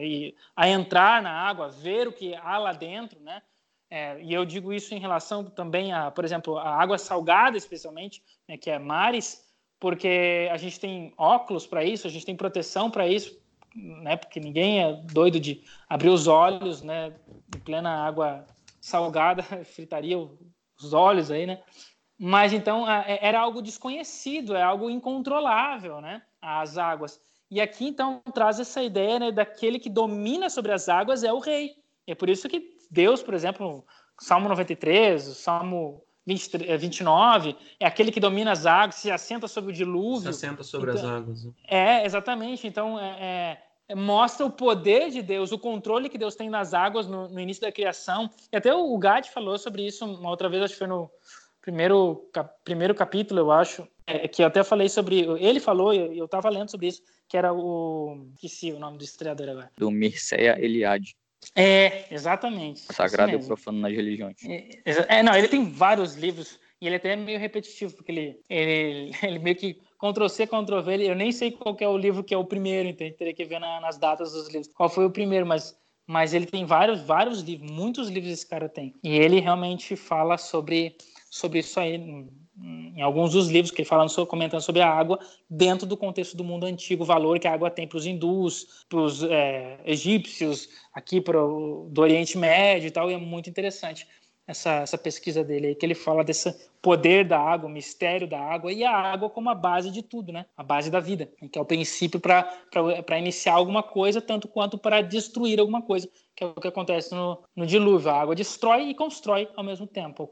a entrar na água, ver o que há lá dentro, né? É, e eu digo isso em relação também a, por exemplo, a água salgada, especialmente, né, que é mares, porque a gente tem óculos para isso, a gente tem proteção para isso, né? Porque ninguém é doido de abrir os olhos, né? Em plena água salgada, (laughs) fritaria os olhos aí, né? Mas então é, era algo desconhecido, é algo incontrolável, né? As águas. E aqui, então, traz essa ideia né, daquele que domina sobre as águas é o rei. E é por isso que Deus, por exemplo, Salmo 93, o Salmo 23, 29, é, é aquele que domina as águas, se assenta sobre o dilúvio. Se assenta sobre então, as águas. Né? É, exatamente. Então, é, é, mostra o poder de Deus, o controle que Deus tem nas águas no, no início da criação. E até o Gad falou sobre isso uma outra vez, acho que foi no primeiro, primeiro capítulo, eu acho, é, que eu até falei sobre. Ele falou, e eu estava lendo sobre isso, que era o. Esqueci o nome do estreador agora. Do Mircea Eliade. É, exatamente. Sagrado e profano nas religiões. É, é, não, ele tem vários livros e ele até é meio repetitivo, porque ele, ele, (laughs) ele meio que Ctrl-C, Ctrl-V, eu nem sei qual é o livro que é o primeiro, então teria que ver na, nas datas dos livros qual foi o primeiro, mas, mas ele tem vários, vários livros, muitos livros esse cara tem. E ele realmente fala sobre, sobre isso aí em alguns dos livros que ele fala comentando sobre a água dentro do contexto do mundo antigo, o valor que a água tem para os hindus, para os é, egípcios, aqui para do Oriente Médio e tal, e é muito interessante. Essa, essa pesquisa dele aí, que ele fala desse poder da água, o mistério da água e a água como a base de tudo, né? A base da vida, que é o princípio para iniciar alguma coisa, tanto quanto para destruir alguma coisa, que é o que acontece no, no dilúvio. A água destrói e constrói ao mesmo tempo.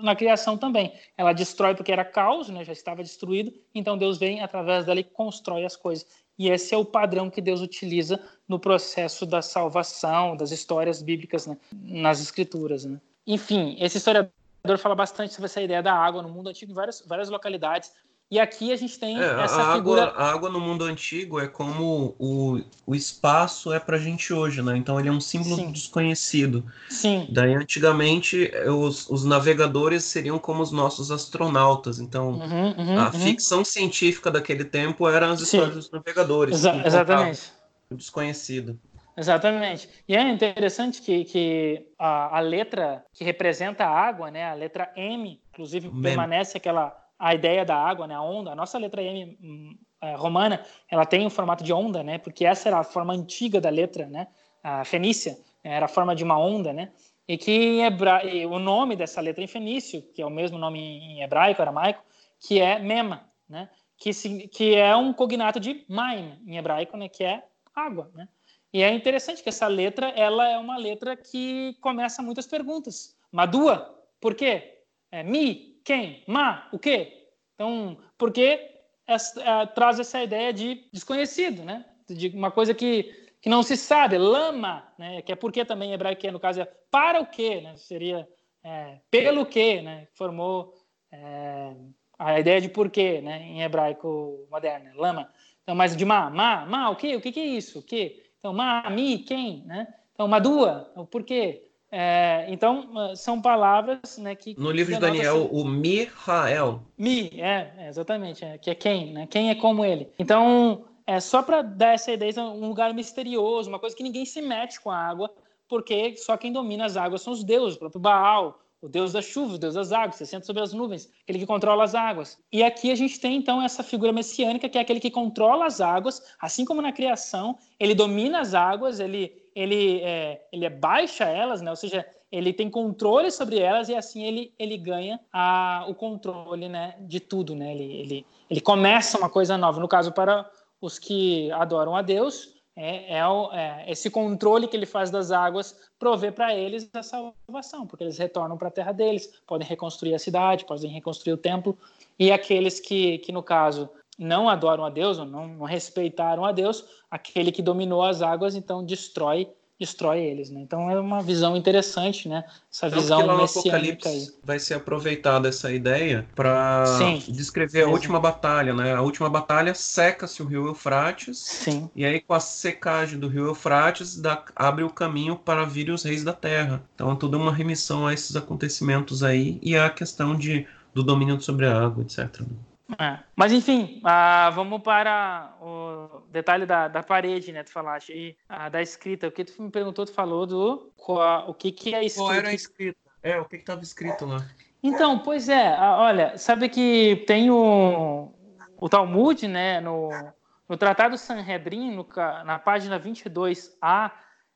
Na criação também. Ela destrói porque era caos, né? já estava destruído, então Deus vem através dela e constrói as coisas. E esse é o padrão que Deus utiliza no processo da salvação, das histórias bíblicas né? nas escrituras. Né? Enfim, esse historiador fala bastante sobre essa ideia da água no mundo antigo em várias, várias localidades. E aqui a gente tem é, essa a figura. Água, a água no mundo antigo é como o, o espaço é para a gente hoje, né? Então ele é um símbolo Sim. desconhecido. Sim. Daí antigamente os, os navegadores seriam como os nossos astronautas. Então uhum, uhum, a uhum. ficção científica daquele tempo eram as histórias Sim. dos navegadores. Exa exatamente. O desconhecido. Exatamente. E é interessante que, que a, a, letra que representa a água, né, a letra M, inclusive Mem. permanece aquela a ideia da água, né, a onda. A nossa letra M hum, é, romana, ela tem o formato de onda, né, porque essa era a forma antiga da letra, né, a fenícia né, era a forma de uma onda, né, e que hebra... e o nome dessa letra em fenício, que é o mesmo nome em hebraico, aramaico, que é mema, né, que, se... que é um cognato de maim em hebraico, né, que é água, né. E é interessante que essa letra, ela é uma letra que começa muitas perguntas. Madua, por quê? É, mi, quem? Ma, o quê? Então, por que essa, é, traz essa ideia de desconhecido, né? De uma coisa que, que não se sabe. Lama, né? Que é por que também em hebraico, que no caso é para o quê, né? Seria é, pelo quê, né? Formou é, a ideia de porquê, né? Em hebraico moderno, né? lama. Então, mas de ma, ma, ma, o quê? O que, que é isso? O quê? Então, ma, mi, quem, né? Então, madua, o porquê. É, então, ah, são palavras né, que. No livro de Daniel, o Mihael. Mi, é, é exatamente, é, que é quem, né? Quem é como ele. Então, é só para dar essa ideia, é um lugar misterioso, uma coisa que ninguém se mete com a água, porque só quem domina as águas são os deuses, o próprio Baal, o Deus da chuva, o Deus das águas, você senta sobre as nuvens, aquele que controla as águas. E aqui a gente tem então essa figura messiânica que é aquele que controla as águas, assim como na criação, ele domina as águas, ele ele é, ele baixa elas, né? Ou seja, ele tem controle sobre elas e assim ele, ele ganha a, o controle né, de tudo, né? Ele, ele, ele começa uma coisa nova. No caso, para os que adoram a Deus, é, é, é, esse controle que ele faz das águas provê para eles a salvação, porque eles retornam para a terra deles, podem reconstruir a cidade, podem reconstruir o templo, e aqueles que, que no caso, não adoram a Deus, ou não, não respeitaram a Deus, aquele que dominou as águas, então destrói destrói eles, né? Então é uma visão interessante, né? Essa então, visão lá no Apocalipse aí. vai ser aproveitada essa ideia para descrever a última batalha, né? A última batalha seca-se o rio Eufrates. Sim. E aí com a secagem do rio Eufrates dá, abre o caminho para vir os reis da terra. Então é tudo uma remissão a esses acontecimentos aí e a questão de do domínio sobre a água, etc. É. Mas enfim, ah, vamos para o detalhe da, da parede, né? Tu falaste e ah, da escrita. O que tu me perguntou, tu falou do qual, o que que é escrito. Qual era a escrita? É, o que estava escrito lá? Então, pois é. Ah, olha, sabe que tem o, o Talmud, né? No, no Tratado Sanhedrin, no, na página 22a,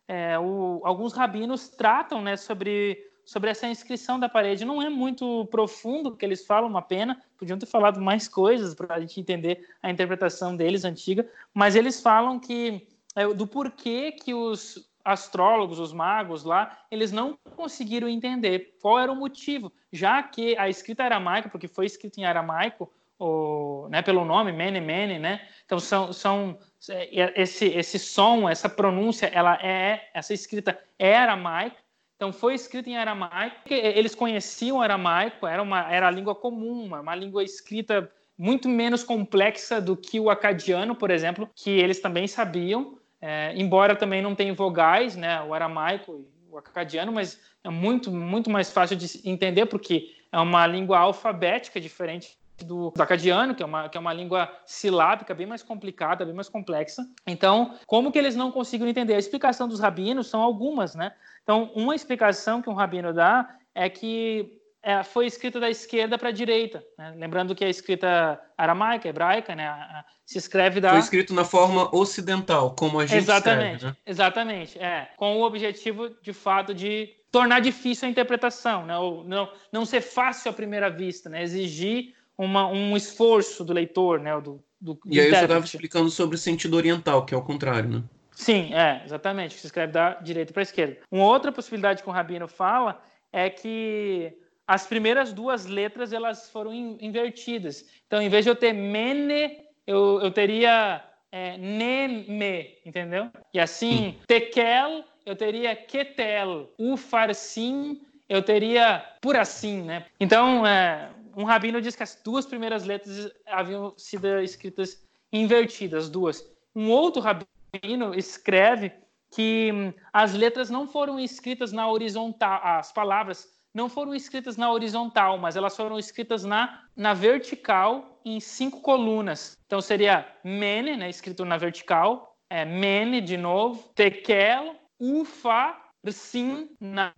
é, o, alguns rabinos tratam, né? Sobre sobre essa inscrição da parede. Não é muito profundo que eles falam, uma pena. Podiam ter falado mais coisas para a gente entender a interpretação deles antiga, mas eles falam que é, do porquê que os astrólogos, os magos lá, eles não conseguiram entender qual era o motivo, já que a escrita aramaica, porque foi escrita em aramaico, o, né, pelo nome Mene Mene, né? Então são, são é, esse esse som, essa pronúncia, ela é essa escrita é aramaica então foi escrito em aramaico. Eles conheciam aramaico, era uma era a língua comum, uma, língua escrita muito menos complexa do que o acadiano, por exemplo, que eles também sabiam, é, embora também não tenha vogais, né, o aramaico o acadiano, mas é muito muito mais fácil de entender porque é uma língua alfabética diferente do, do, acadiano, que é, uma, que é uma língua silábica bem mais complicada, bem mais complexa. Então, como que eles não conseguiram entender? A explicação dos rabinos são algumas, né? Então, uma explicação que um rabino dá é que é, foi escrita da esquerda para a direita. Né? Lembrando que a escrita aramaica, hebraica, né? se escreve da. Foi escrito na forma ocidental, como a gente Exatamente, escreve, né? exatamente. É, com o objetivo, de fato, de tornar difícil a interpretação, né? Ou não, não ser fácil à primeira vista, né? Exigir uma, um esforço do leitor, né? Do, do, e aí você estava explicando sobre o sentido oriental, que é o contrário, né? Sim, é, exatamente. Se escreve da direita para a esquerda. Uma outra possibilidade que o Rabino fala é que as primeiras duas letras elas foram invertidas. Então, em vez de eu ter mene, eu, eu teria é, neme, entendeu? E assim, tekel, eu teria ketel. Ufarsim, eu teria por assim, né? Então, é, um rabino diz que as duas primeiras letras haviam sido escritas invertidas, duas. Um outro rabino escreve que hum, as letras não foram escritas na horizontal, as palavras não foram escritas na horizontal, mas elas foram escritas na, na vertical em cinco colunas. Então seria mene, né, escrito na vertical, é, mene de novo, tekel, ufa, sim na,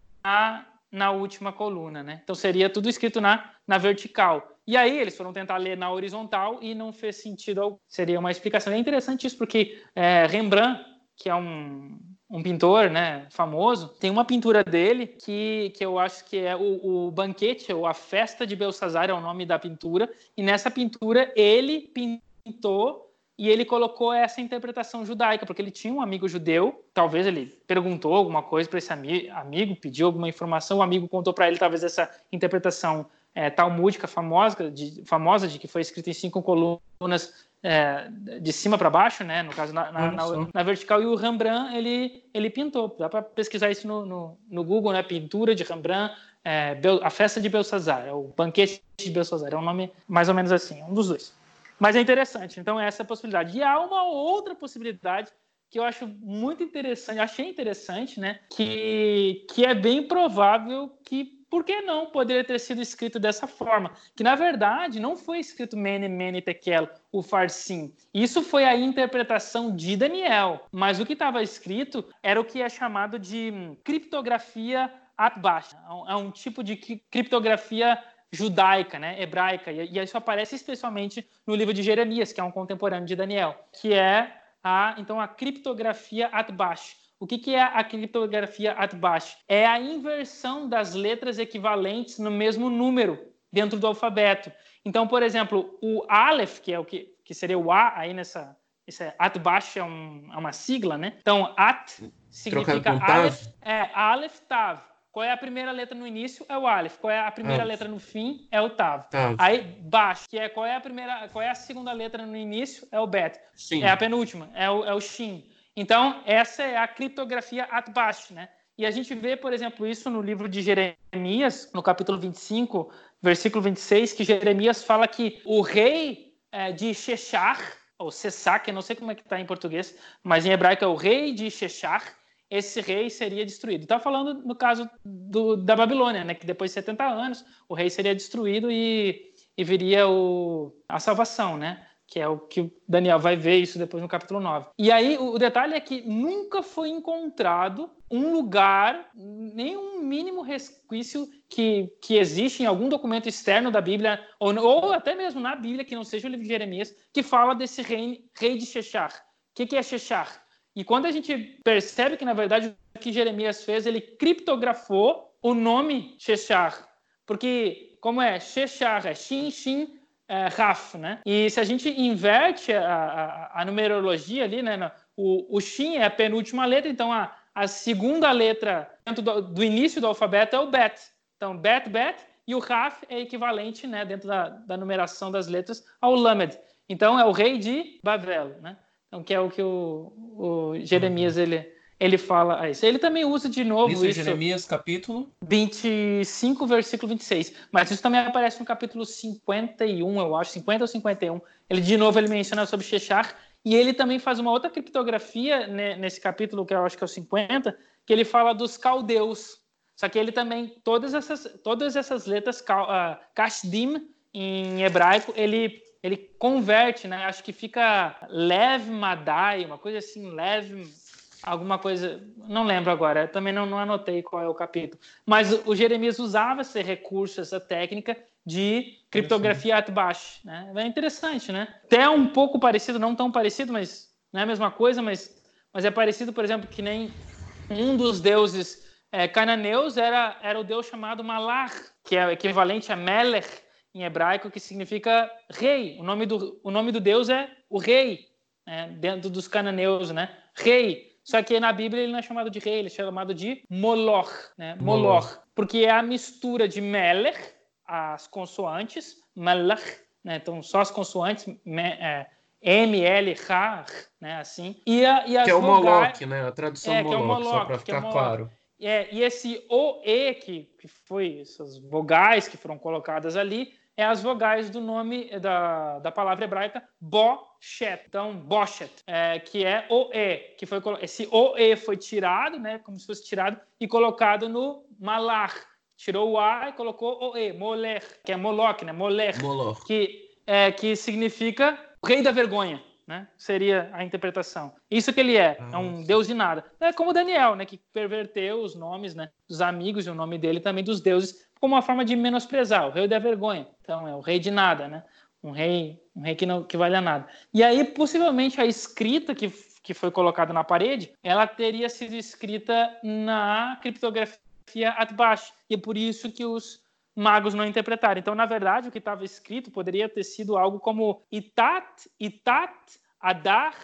na última coluna, né? Então seria tudo escrito na, na vertical. E aí eles foram tentar ler na horizontal e não fez sentido. Seria uma explicação. É interessante isso porque é, Rembrandt, que é um um pintor né, famoso, tem uma pintura dele que, que eu acho que é o, o Banquete, ou A Festa de Belsazar é o nome da pintura, e nessa pintura ele pintou e ele colocou essa interpretação judaica, porque ele tinha um amigo judeu, talvez ele perguntou alguma coisa para esse ami amigo, pediu alguma informação, o amigo contou para ele talvez essa interpretação é, talmúdica famosa de, famosa de que foi escrita em cinco colunas é, de cima para baixo, né? No caso, na, na, na, na, vertical. E o Rembrandt, ele, ele pintou. Dá para pesquisar isso no, no, no, Google, né? Pintura de Rembrandt, é, a festa de Belsazar, é o banquete de Belsazar. É um nome mais ou menos assim, um dos dois. Mas é interessante. Então, essa é a possibilidade. E há uma outra possibilidade que eu acho muito interessante, achei interessante, né? Que, que é bem provável que por que não poderia ter sido escrito dessa forma? Que na verdade não foi escrito Mene Mene Tekel, o farsim. Isso foi a interpretação de Daniel, mas o que estava escrito era o que é chamado de hum, criptografia atbash. É um tipo de criptografia judaica, né, hebraica, e isso aparece especialmente no livro de Jeremias, que é um contemporâneo de Daniel, que é a então a criptografia atbash o que, que é a criptografia Atbash? É a inversão das letras equivalentes no mesmo número dentro do alfabeto. Então, por exemplo, o Aleph, que é o que, que seria o A aí nessa. Esse é, Atbash é, um, é uma sigla, né? Então, At significa Aleph. É, Aleph Tav. Qual é a primeira letra no início? É o Aleph. Qual é a primeira Aleph. letra no fim? É o Tav. Tav. Aí, Bash, que é qual é a primeira, qual é a segunda letra no início? É o Bet. Sim. É a penúltima, é o, é o Shin. Então, essa é a criptografia Atbash, né? E a gente vê, por exemplo, isso no livro de Jeremias, no capítulo 25, versículo 26, que Jeremias fala que o rei é, de Sheshach, ou Sessac, eu não sei como é que está em português, mas em hebraico é o rei de Sheshach, esse rei seria destruído. Está falando no caso do, da Babilônia, né, que depois de 70 anos o rei seria destruído e, e viria o, a salvação, né? Que é o que o Daniel vai ver isso depois no capítulo 9. E aí o detalhe é que nunca foi encontrado um lugar, nenhum mínimo resquício que, que existe em algum documento externo da Bíblia, ou, ou até mesmo na Bíblia, que não seja o livro de Jeremias, que fala desse rei, rei de Shechar. O que, que é Shechar? E quando a gente percebe que, na verdade, o que Jeremias fez, ele criptografou o nome Shechar. Porque, como é Shechar, é Shin, Shin, é, Raf, né? E se a gente inverte a, a, a numerologia ali, né? O, o Shin é a penúltima letra, então a, a segunda letra dentro do, do, início do alfabeto é o Bet. Então, Bet, Bet, e o Raf é equivalente, né, dentro da, da numeração das letras, ao Lamed. Então, é o rei de Babel, né? Então, que é o que o, o Jeremias ele, ele fala a isso. Ele também usa de novo isso. Isso Jeremias capítulo 25, versículo 26. Mas isso também aparece no capítulo 51, eu acho, 50 ou 51. Ele de novo ele menciona sobre Shechar e ele também faz uma outra criptografia né, nesse capítulo que eu acho que é o 50, que ele fala dos caldeus. Só que ele também todas essas todas essas letras uh, kashdim em hebraico, ele ele converte, né? Acho que fica lev madai, uma coisa assim, lev alguma coisa, não lembro agora, também não, não anotei qual é o capítulo. Mas o, o Jeremias usava esse recurso, essa técnica de criptografia Atbash. Né? É interessante, né? Até um pouco parecido, não tão parecido, mas não é a mesma coisa, mas, mas é parecido, por exemplo, que nem um dos deuses é, cananeus era, era o deus chamado Malar, que é o equivalente a Melech em hebraico, que significa rei. O nome do, o nome do deus é o rei, né? dentro dos cananeus, né? Rei. Só que na Bíblia ele não é chamado de rei, ele é chamado de Moloch, né? Moloch, porque é a mistura de Melech, as consoantes, Melech, né? Então só as consoantes, me, é, M, L, H, né? Assim. E, a, e as que é o Moloch, né? A tradução é, Moloch, é Moloch, só para é ficar é claro. É, e esse OE, que, que foi essas vogais que foram colocadas ali, é as vogais do nome da, da palavra hebraica Boshet. Então, Boshet, é, que é OE, que foi esse OE foi tirado, né, como se fosse tirado e colocado no Malach. Tirou o A e colocou OE, Moler, que é Moloch, né, Moler, Moloch. que é que significa rei da vergonha. Né? Seria a interpretação. Isso que ele é, é um deus de nada. É como Daniel, né, que perverteu os nomes, né, dos amigos e o nome dele também dos deuses como uma forma de menosprezar, o rei da vergonha. Então, é o rei de nada, né? Um rei, um rei que não que vale a nada. E aí, possivelmente, a escrita que, que foi colocada na parede, ela teria sido escrita na criptografia Atbash. E é por isso que os magos não interpretaram. Então, na verdade, o que estava escrito poderia ter sido algo como Itat, Itat, Adar,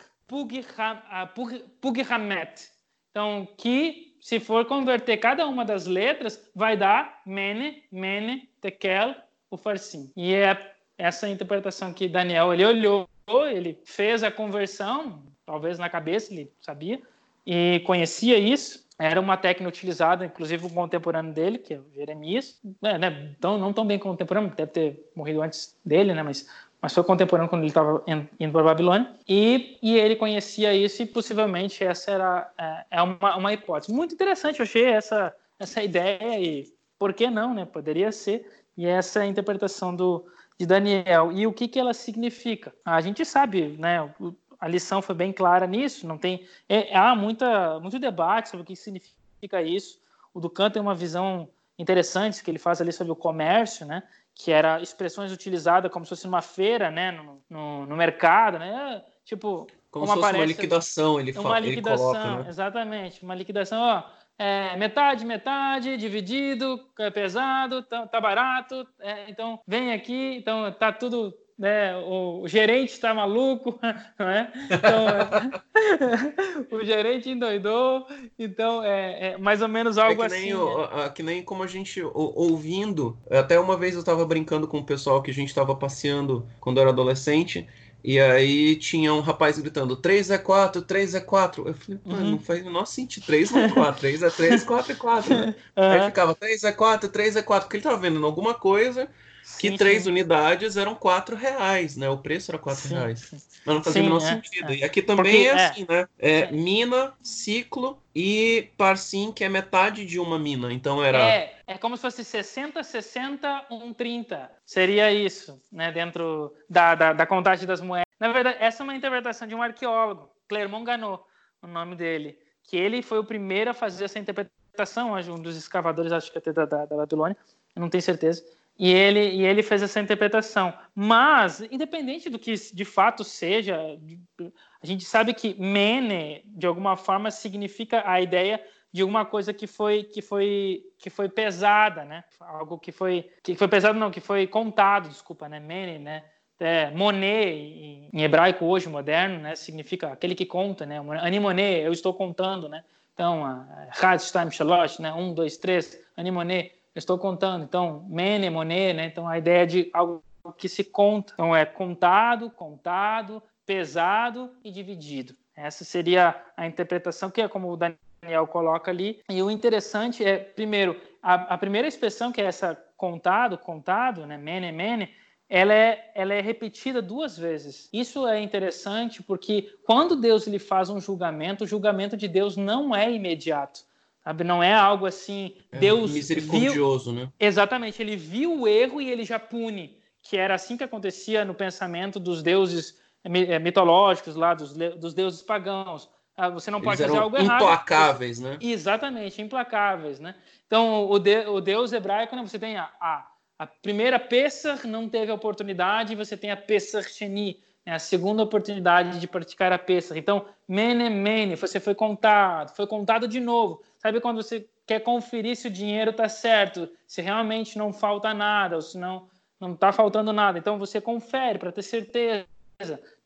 Pughamet. Então, que se for converter cada uma das letras, vai dar Mene, Mene, Tekel, o Farsim. E é essa interpretação que Daniel ele olhou, ele fez a conversão, talvez na cabeça ele sabia e conhecia isso. Era uma técnica utilizada, inclusive, o contemporâneo dele, que é o Jeremias, é, né, então, não tão bem contemporâneo, deve ter morrido antes dele, né, mas mas foi contemporâneo quando ele estava indo para Babilônia, e, e ele conhecia isso e possivelmente essa era é, é uma, uma hipótese. Muito interessante, eu achei essa, essa ideia e por que não, né? Poderia ser, e essa é a interpretação do, de Daniel. E o que, que ela significa? A gente sabe, né? A lição foi bem clara nisso, não tem... É, há muita, muito debate sobre o que significa isso. O Ducan tem uma visão interessante que ele faz ali sobre o comércio, né? que era expressões utilizadas como se fosse numa feira, né, no, no, no mercado, né, tipo como, como se fosse aparece, uma liquidação, ele uma liquidação, ele coloca, né? exatamente, uma liquidação, ó, é, metade, metade, dividido, é pesado, tá, tá barato, é, então vem aqui, então tá tudo né? O, gerente está maluco, (laughs) não é? Então, é, (laughs) o gerente endoidou, então é, é, mais ou menos algo é que nem assim. Né? Que nem como a gente ouvindo, até uma vez eu estava brincando com o pessoal que a gente estava passeando quando eu era adolescente. E aí tinha um rapaz gritando 3 é 4, 3 é 4. Eu falei, mano, uhum. não faz o menor sentido. 3 não é 4, 3 é 3, 4 é 4. Né? (laughs) Uhum. Aí ficava 3 é 4, 3 é 4, porque ele tava vendo alguma coisa que sim, três sim. unidades eram quatro reais, né? O preço era quatro sim, reais. Mas não fazia o menor é, sentido. É. E aqui também Porque, é, é assim, né? É, é, mina, ciclo e parsim, que é metade de uma mina. Então era. É, é como se fosse 60, 60, 1, 30. Seria isso, né? Dentro da, da, da contagem das moedas. Na verdade, essa é uma interpretação de um arqueólogo, Clermont Ganot, o nome dele. Que ele foi o primeiro a fazer essa interpretação, um dos escavadores, acho que até da, da, da Babilônia, não tenho certeza e ele, e ele fez essa interpretação. Mas, independente do que de fato seja, a gente sabe que mene, de alguma forma, significa a ideia de alguma coisa que foi que foi que foi pesada, né? Algo que foi que foi pesado não, que foi contado, desculpa, né? Mene, né? É, monet em hebraico hoje moderno, né? Significa aquele que conta, né? Animone, eu estou contando, né? Então, Had, Time, né? Um, dois, três, Animone estou contando. Então, mene, monet, né? Então, a ideia de algo que se conta. Então, é contado, contado, pesado e dividido. Essa seria a interpretação que é como o Daniel coloca ali. E o interessante é, primeiro, a, a primeira expressão que é essa contado, contado, né? Mene, mene, ela é, ela é repetida duas vezes. Isso é interessante porque quando Deus lhe faz um julgamento, o julgamento de Deus não é imediato. Sabe? Não é algo assim. É Deus. Misericordioso, viu... né? Exatamente. Ele viu o erro e ele já pune. Que era assim que acontecia no pensamento dos deuses eh, mitológicos lá, dos, dos deuses pagãos. ah, você não pode Eles fazer algo errado. implacáveis, né? Exatamente, implacáveis, né? Então, o, de, o Deus hebraico, né, você tem a, a, a primeira Pesach, não teve a oportunidade, você tem a Pesach Sheni, né, a segunda oportunidade de praticar a Pesach. Então, mene, mene, você foi contado, foi contado de novo. Sabe quando você quer conferir se o dinheiro está certo, se realmente não falta nada, ou se não não está faltando nada. Então, você confere para ter certeza,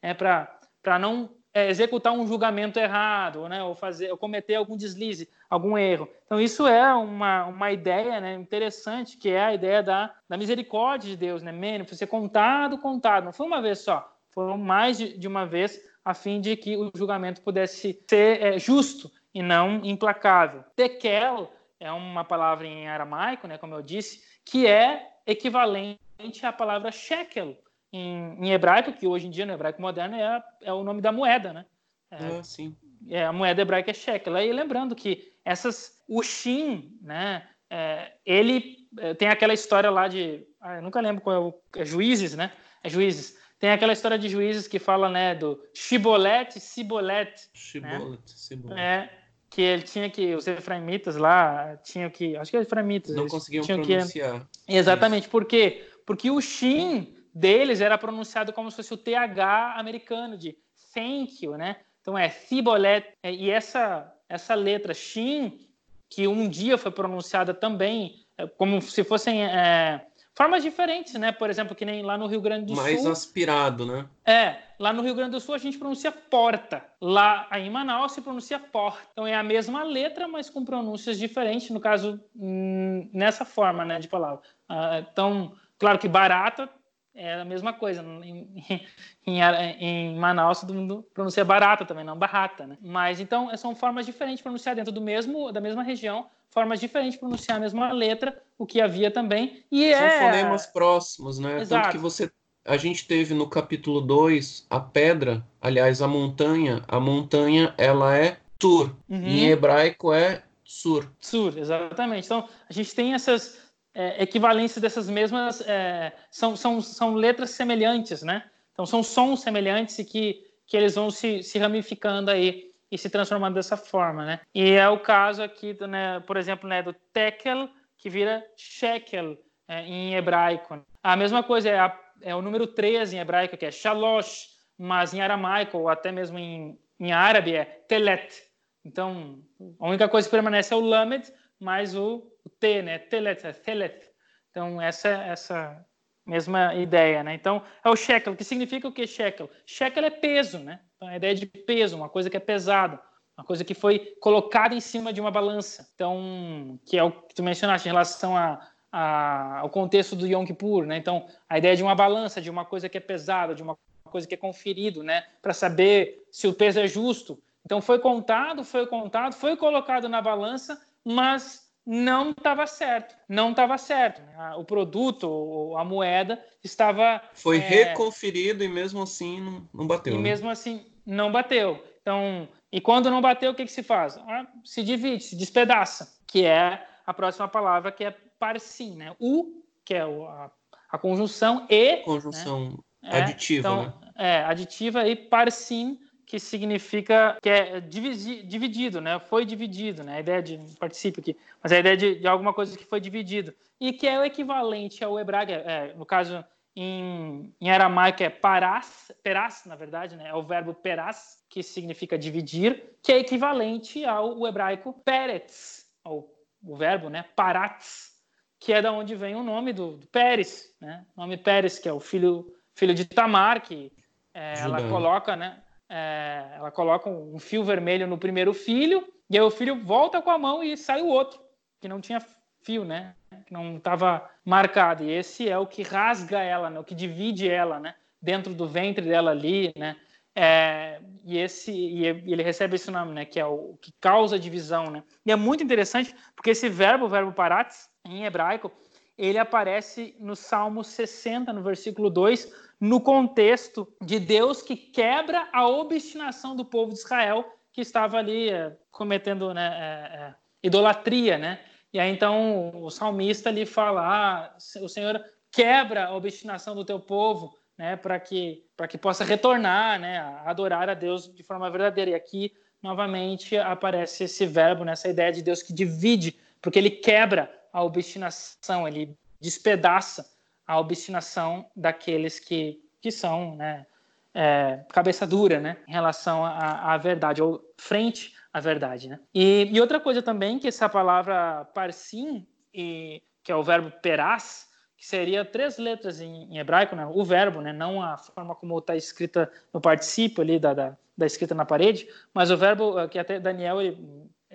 né, para não é, executar um julgamento errado, né, ou fazer, ou cometer algum deslize, algum erro. Então isso é uma, uma ideia, né, interessante, que é a ideia da, da misericórdia de Deus, né, Mene, ser contado, contado, não foi uma vez só, foram mais de, uma vez, a fim de que o julgamento pudesse ser é, justo e não implacável. Tekel é uma palavra em aramaico, né, como eu disse, que é equivalente à palavra shekel, em, em, hebraico, que hoje em dia no hebraico moderno é, é o nome da moeda, né? É, ah, sim. É, a moeda hebraica é shekel. E lembrando que essas, o Shin, né? É, ele é, tem aquela história lá de, ah, eu nunca lembro qual é o, é Juízes, né? É Juízes. Tem aquela história de Juízes que fala, né, do Shibolet, Sibolet. Shibolet, né? Sibolet. É, que ele tinha que os efraimitas lá tinham que, acho que efraimitas não conseguiam pronunciar. Que, exatamente, Isso. por quê? Porque o Shin deles era pronunciado como se fosse o TH americano de thank you, né? Então é Cibolet. É, e essa, essa letra Shin, que um dia foi pronunciada também é, como se fossem é, formas diferentes, né? Por exemplo, que nem lá no Rio Grande do Mais Sul. Mais aspirado, né? É, lá no Rio Grande do Sul a gente pronuncia porta. Lá em Manaus se pronuncia porta. Então é a mesma letra, mas com pronúncias diferentes, no caso, hum, nessa forma, né, de palavra. Ah, então, claro que barata é a mesma coisa. Em, (laughs) em, em, Manaus, todo mundo pronuncia barata também, não barrata, né? Mas então são formas diferentes de pronunciar dentro do mesmo, da mesma região, formas diferentes de pronunciar a mesma letra, o que havia também. E são é... fonemas próximos, né? Exato. Tanto que você. A gente teve no capítulo 2 a pedra, aliás, a montanha. A montanha, ela é Tur. Uhum. Em hebraico é Sur. Sur, exatamente. Então, a gente tem essas é, dessas mesmas é, são, são, são letras semelhantes, né? Então são sons semelhantes e que, que eles vão se, se ramificando aí e se transformando dessa forma, né? E é o caso aqui, do, né, por exemplo, né, do tekel, que vira shekel é, em hebraico. A mesma coisa é, a, é, o número 13 em hebraico, que é shalosh, mas em aramaico ou até mesmo em, em árabe é telet. Então, a única coisa que permanece é o lamed, mais o, o T, né? Telet, é telet. Então, essa essa mesma ideia, né? Então, é o shekel. Que significa o que shekel? Shekel é peso, né? Então, a ideia de peso, uma coisa que é pesada, uma coisa que foi colocada em cima de uma balança. Então, que é o que tu mencionaste em relação a, a, ao contexto do Yom Kippur, né? Então, a ideia de uma balança, de uma coisa que é pesada, de uma coisa que é conferido, né? Para saber se o peso é justo. Então, foi contado, foi contado, foi colocado na balança, mas não estava certo. Não estava certo. Né? O produto, a moeda, estava. Foi é... reconferido e mesmo assim não, não bateu. E né? mesmo assim não bateu. Então, e quando não bateu, o que, que se faz? Ah, se divide, se despedaça, que é a próxima palavra, que é parsim, né? U, que é a, a conjunção, e. Conjunção né? aditiva, então, né? É, aditiva e parsim que significa que é dividido, né? Foi dividido, né? A ideia de participe aqui, mas a ideia de, de, alguma coisa que foi dividido e que é o equivalente ao hebraico, é, no caso em, em aramaico é paras, peras, na verdade, né? É o verbo peras que significa dividir, que é equivalente ao hebraico peretz, ou o verbo, né? Parats, que é da onde vem o nome do, do Pérez, né? O nome Pérez, que é o filho filho de Tamar, que é, ela coloca, né? É, ela coloca um fio vermelho no primeiro filho, e aí o filho volta com a mão e sai o outro, que não tinha fio, né? Que não estava marcado. E esse é o que rasga ela, né? o que divide ela, né? Dentro do ventre dela ali, né? É, e esse e ele recebe esse nome, né? Que é o que causa divisão, né? E é muito interessante porque esse verbo, o verbo parates, em hebraico, ele aparece no Salmo 60, no versículo 2, no contexto de Deus que quebra a obstinação do povo de Israel que estava ali é, cometendo né, é, idolatria, né? E aí então o salmista ali fala: ah, o Senhor quebra a obstinação do teu povo, né? Para que para que possa retornar, né? A adorar a Deus de forma verdadeira. E aqui novamente aparece esse verbo, nessa ideia de Deus que divide, porque ele quebra a obstinação, ele despedaça a obstinação daqueles que, que são né, é, cabeça dura né, em relação à, à verdade, ou frente à verdade. Né? E, e, outra coisa também, que essa palavra parsim, e, que é o verbo peraz, que seria três letras em, em hebraico, né, o verbo, né, não a forma como está escrita no particípio ali da, da, da, escrita na parede, mas o verbo que até Daniel ele,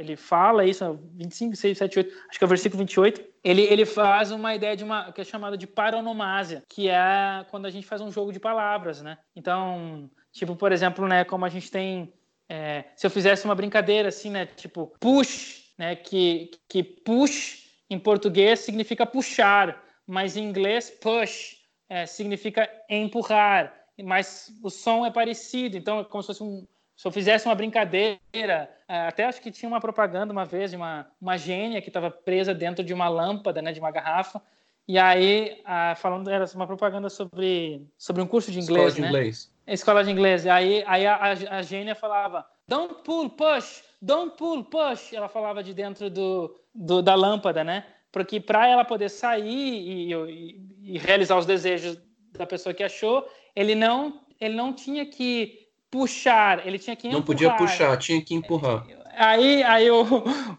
ele fala isso, 25, 6, 7, 8, acho que é o versículo 28, ele, ele faz uma ideia de uma que é chamada de paronomásia, que é quando a gente faz um jogo de palavras, né? Então, tipo, por exemplo, né, como a gente tem, é, se eu fizesse uma brincadeira assim, né, tipo, push, né, que, que push em português significa puxar, mas em inglês push é, significa empurrar, mas o som é parecido, então é como se fosse um se eu fizesse uma brincadeira, é, até acho que tinha uma propaganda uma vez de uma, uma gênia que estava presa dentro de uma lâmpada, né, de uma garrafa, e aí, falando, era uma propaganda sobre, sobre um curso de inglês, Escola de né? inglês. Escola de inglês. Aí, aí a, a, a gênia falava, don't pull, push, don't pull, push. Ela falava de dentro do, do da lâmpada, né? Porque para ela poder sair e, e, e realizar os desejos da pessoa que achou, ele não, ele não tinha que puxar, ele tinha que empurrar. Não podia puxar, tinha que empurrar. Aí, aí o,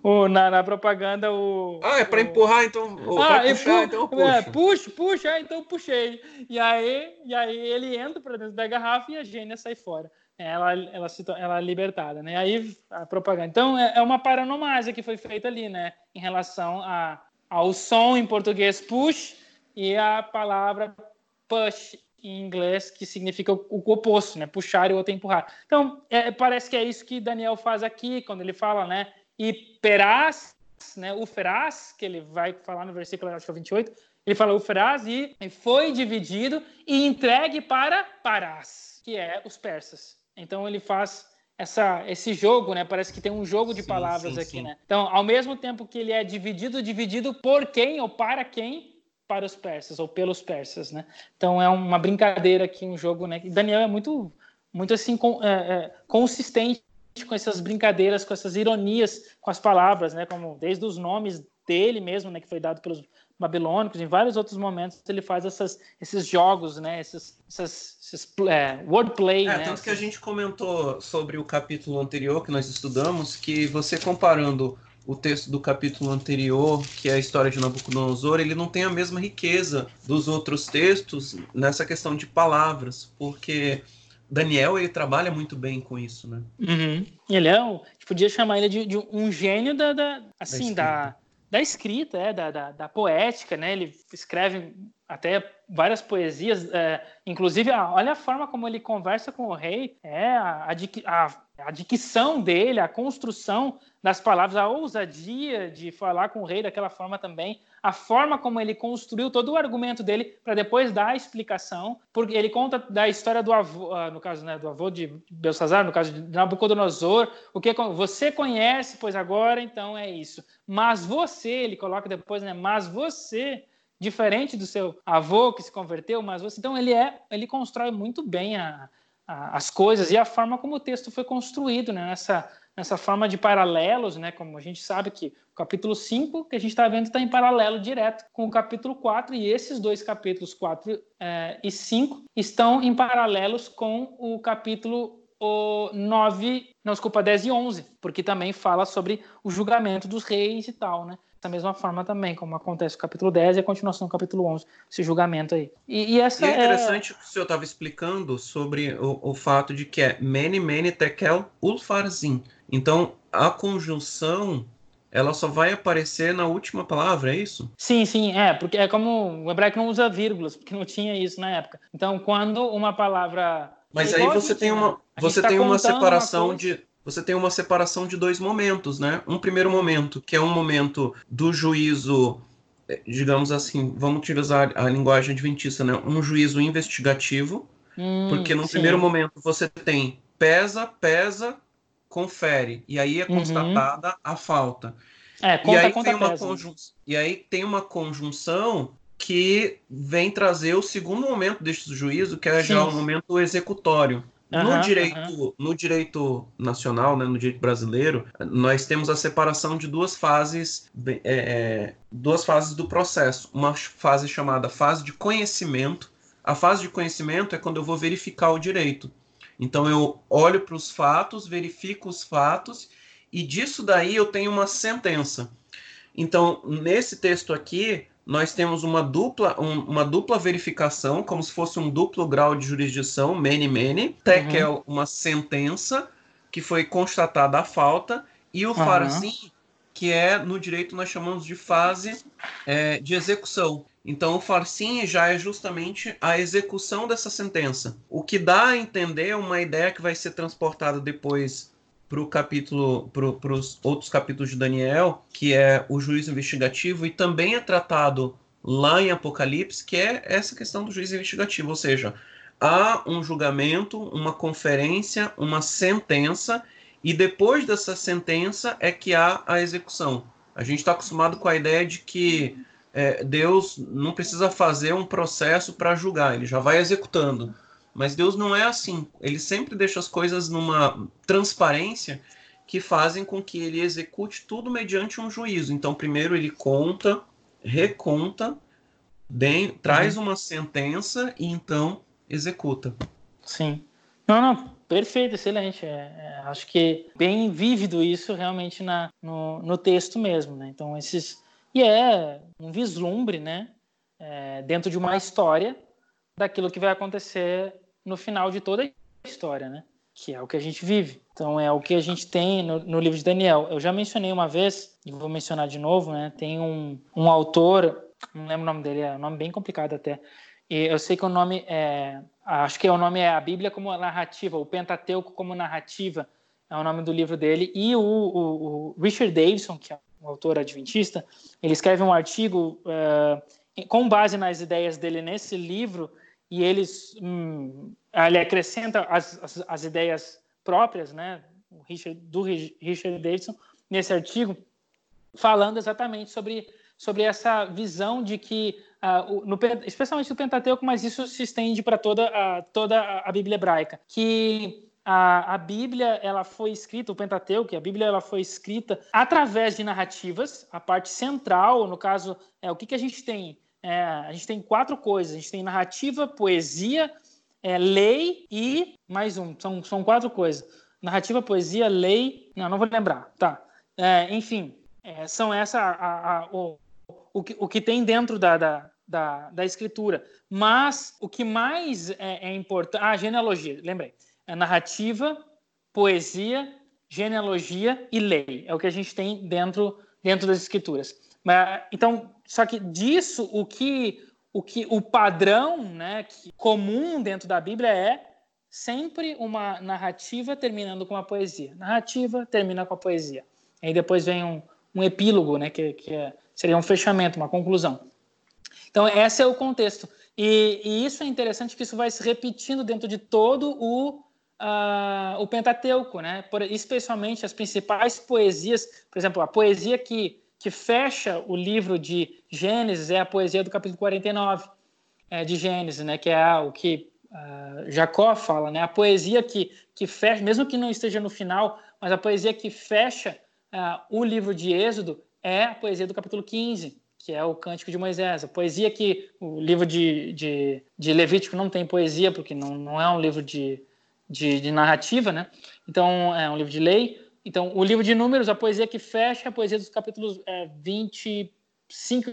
o na, na, propaganda o. Ah, é para empurrar, então. Ah, pra puxar, pu então puxa. É, puxa, puxa, ah, então puxei. E aí, e aí ele entra para dentro da garrafa e a gênia sai fora. Ela, ela, se, ela é libertada, né? Aí a propaganda. Então é, é uma paranomásia que foi feita ali, né? Em relação a, ao som em português push e a palavra push em inglês que significa o, o oposto, né? Puxar e o outro empurrar. Então, é, parece que é isso que Daniel faz aqui, quando ele fala, né? E perás, né? O feraz, que ele vai falar no versículo acho que é 28, ele fala o feraz e foi dividido e entregue para Parás, que é os persas. Então, ele faz essa, esse jogo, né? Parece que tem um jogo de sim, palavras sim, aqui, sim. né? Então, ao mesmo tempo que ele é dividido, dividido por quem ou para quem? Para os persas ou pelos persas, né? Então é uma brincadeira aqui, um jogo, né? E Daniel é muito, muito assim com, é, é, consistente com essas brincadeiras, com essas ironias com as palavras, né? Como desde os nomes dele mesmo, né? Que foi dado pelos babilônicos, em vários outros momentos ele faz essas, esses jogos, né? Esses, essas, esses é, wordplay, é, né? Tanto que a gente comentou sobre o capítulo anterior que nós estudamos, que você comparando o texto do capítulo anterior, que é a história de Nabucodonosor, ele não tem a mesma riqueza dos outros textos nessa questão de palavras, porque Daniel ele trabalha muito bem com isso, né? Uhum. Ele é, um, podia chamar ele de, de um gênio da, da assim da, da escrita, é, da, da, da, poética, né? Ele escreve até várias poesias, é, inclusive, olha a forma como ele conversa com o rei, é a, a, a dicção dele, a construção das palavras, a ousadia de falar com o rei daquela forma também, a forma como ele construiu todo o argumento dele para depois dar a explicação, porque ele conta da história do avô, ah, no caso né, do avô de Belsazar, no caso de Nabucodonosor, o que você conhece, pois agora então é isso. Mas você, ele coloca depois, né, mas você diferente do seu avô que se converteu, mas você então ele é, ele constrói muito bem a, as coisas e a forma como o texto foi construído, né, nessa nessa forma de paralelos, né? Como a gente sabe que o capítulo 5 que a gente está vendo está em paralelo direto com o capítulo 4, e esses dois capítulos 4 é, e 5 estão em paralelos com o capítulo o 9, não, desculpa, 10 e 11, porque também fala sobre o julgamento dos reis e tal, né? Da mesma forma também, como acontece no capítulo 10 e a continuação do capítulo 11, esse julgamento aí. E, e essa e é interessante é... que o senhor estava explicando sobre o, o, fato de que é mene, mene, tekel, ulfarzin. Então, a conjunção ela só vai aparecer na última palavra, é isso? Sim, sim, é, porque é como o hebraico não usa vírgulas, porque não tinha isso na época. Então, quando uma palavra Mas aí você tem uma você tá tem uma separação uma de você tem uma separação de dois momentos, né? Um primeiro momento, que é um momento do juízo, eh, digamos assim, vamos utilizar a linguagem adventista, né? Um juízo investigativo, hum, porque no sim. primeiro momento você tem pesa, pesa, confere, e aí é uhum. constatada uhum. a falta. É, conta, e aí conta, tem uma conjun... E aí tem uma conjunção que vem trazer o segundo momento deste juízo, que é Sim. já o momento executório. No, direito, no direito nacional, né, no direito brasileiro, nós temos a separação de duas fases, é, é, duas fases do processo. Uma fase chamada fase de conhecimento. A fase de conhecimento é quando eu vou verificar o direito. Então eu olho para os fatos, verifico os fatos e disso daí eu tenho uma sentença. Então, nesse texto aqui, nós temos uma dupla, um, uma dupla verificação, como se fosse um duplo grau de jurisdição, many, many, até uhum. que é uma sentença que foi constatada a falta, e o uhum. farzim, que é, no direito, nós chamamos de fase é, de execução. Então, o farsim já é justamente a execução dessa sentença. O que dá a entender uma ideia que vai ser transportada depois para o capítulo, para os outros capítulos de Daniel, que é o juízo investigativo, e também é tratado lá em Apocalipse, que é essa questão do juízo investigativo, ou seja, há um julgamento, uma conferência, uma sentença, e depois dessa sentença é que há a execução. A gente está acostumado com a ideia de que é, Deus não precisa fazer um processo para julgar, ele já vai executando. Mas Deus não é assim. Ele sempre deixa as coisas numa transparência que fazem com que ele execute tudo mediante um juízo. Então, primeiro ele conta, reconta, bem, traz uhum. uma sentença e então executa. Sim. Não, não, perfeito, excelente. É, é, acho que bem vívido isso realmente na, no, no texto mesmo, né? Então, esses. E é um vislumbre, né? É, dentro de uma história daquilo que vai acontecer no final de toda a história, né? Que é o que a gente vive. Então é o que a gente tem no, no livro de Daniel. Eu já mencionei uma vez, e vou mencionar de novo, né? Tem um, um autor, não lembro o nome dele, é um nome bem complicado até. E eu sei que o nome é. Acho que o nome é a Bíblia como narrativa, o Pentateuco como narrativa, é o nome do livro dele. E o, o, o Richard Davidson, que é um autor adventista, ele escreve um artigo uh, com base nas ideias dele nesse livro e eles hum, ele acrescenta as, as, as, ideias próprias, né, Richard, do Richard Davidson nesse artigo, falando exatamente sobre sobre essa visão de que uh, no, especialmente no Pentateuco, mas isso se estende para toda a, toda a Bíblia hebraica, que a, a, Bíblia ela foi escrita, o Pentateuco, a Bíblia ela foi escrita através de narrativas. A parte central, no caso, é o que, que a gente tem é, a gente tem quatro coisas: a gente tem narrativa, poesia, é, lei e mais um. São, são quatro coisas: narrativa, poesia, lei. Não, não vou lembrar. Tá. É, enfim, é, são essa a, a, o, o, que, o que tem dentro da, da, da, da escritura. Mas o que mais é, é importante. Ah, genealogia, lembrei. É narrativa, poesia, genealogia e lei. É o que a gente tem dentro, dentro das escrituras. Então, só que disso, o que o, que, o padrão né, que, comum dentro da Bíblia é sempre uma narrativa terminando com uma poesia. Narrativa termina com a poesia. Aí depois vem um, um epílogo, né, que, que é, seria um fechamento, uma conclusão. Então, esse é o contexto. E, e, isso é interessante que isso vai se repetindo dentro de todo o, uh, o Pentateuco, né? Por, especialmente as principais poesias, por exemplo, a poesia que que fecha o livro de Gênesis é a poesia do capítulo 49 é, de Gênesis, né, que é o que uh, Jacó fala, né, a poesia que, que fecha, mesmo que não esteja no final, mas a poesia que fecha uh, o livro de Êxodo é a poesia do capítulo 15, que é o Cântico de Moisés. A poesia que o livro de, de, de Levítico não tem poesia, porque não, não é um livro de, de, de narrativa, né? Então, é um livro de lei. Então, o livro de Números, a poesia que fecha a poesia dos capítulos é, 25,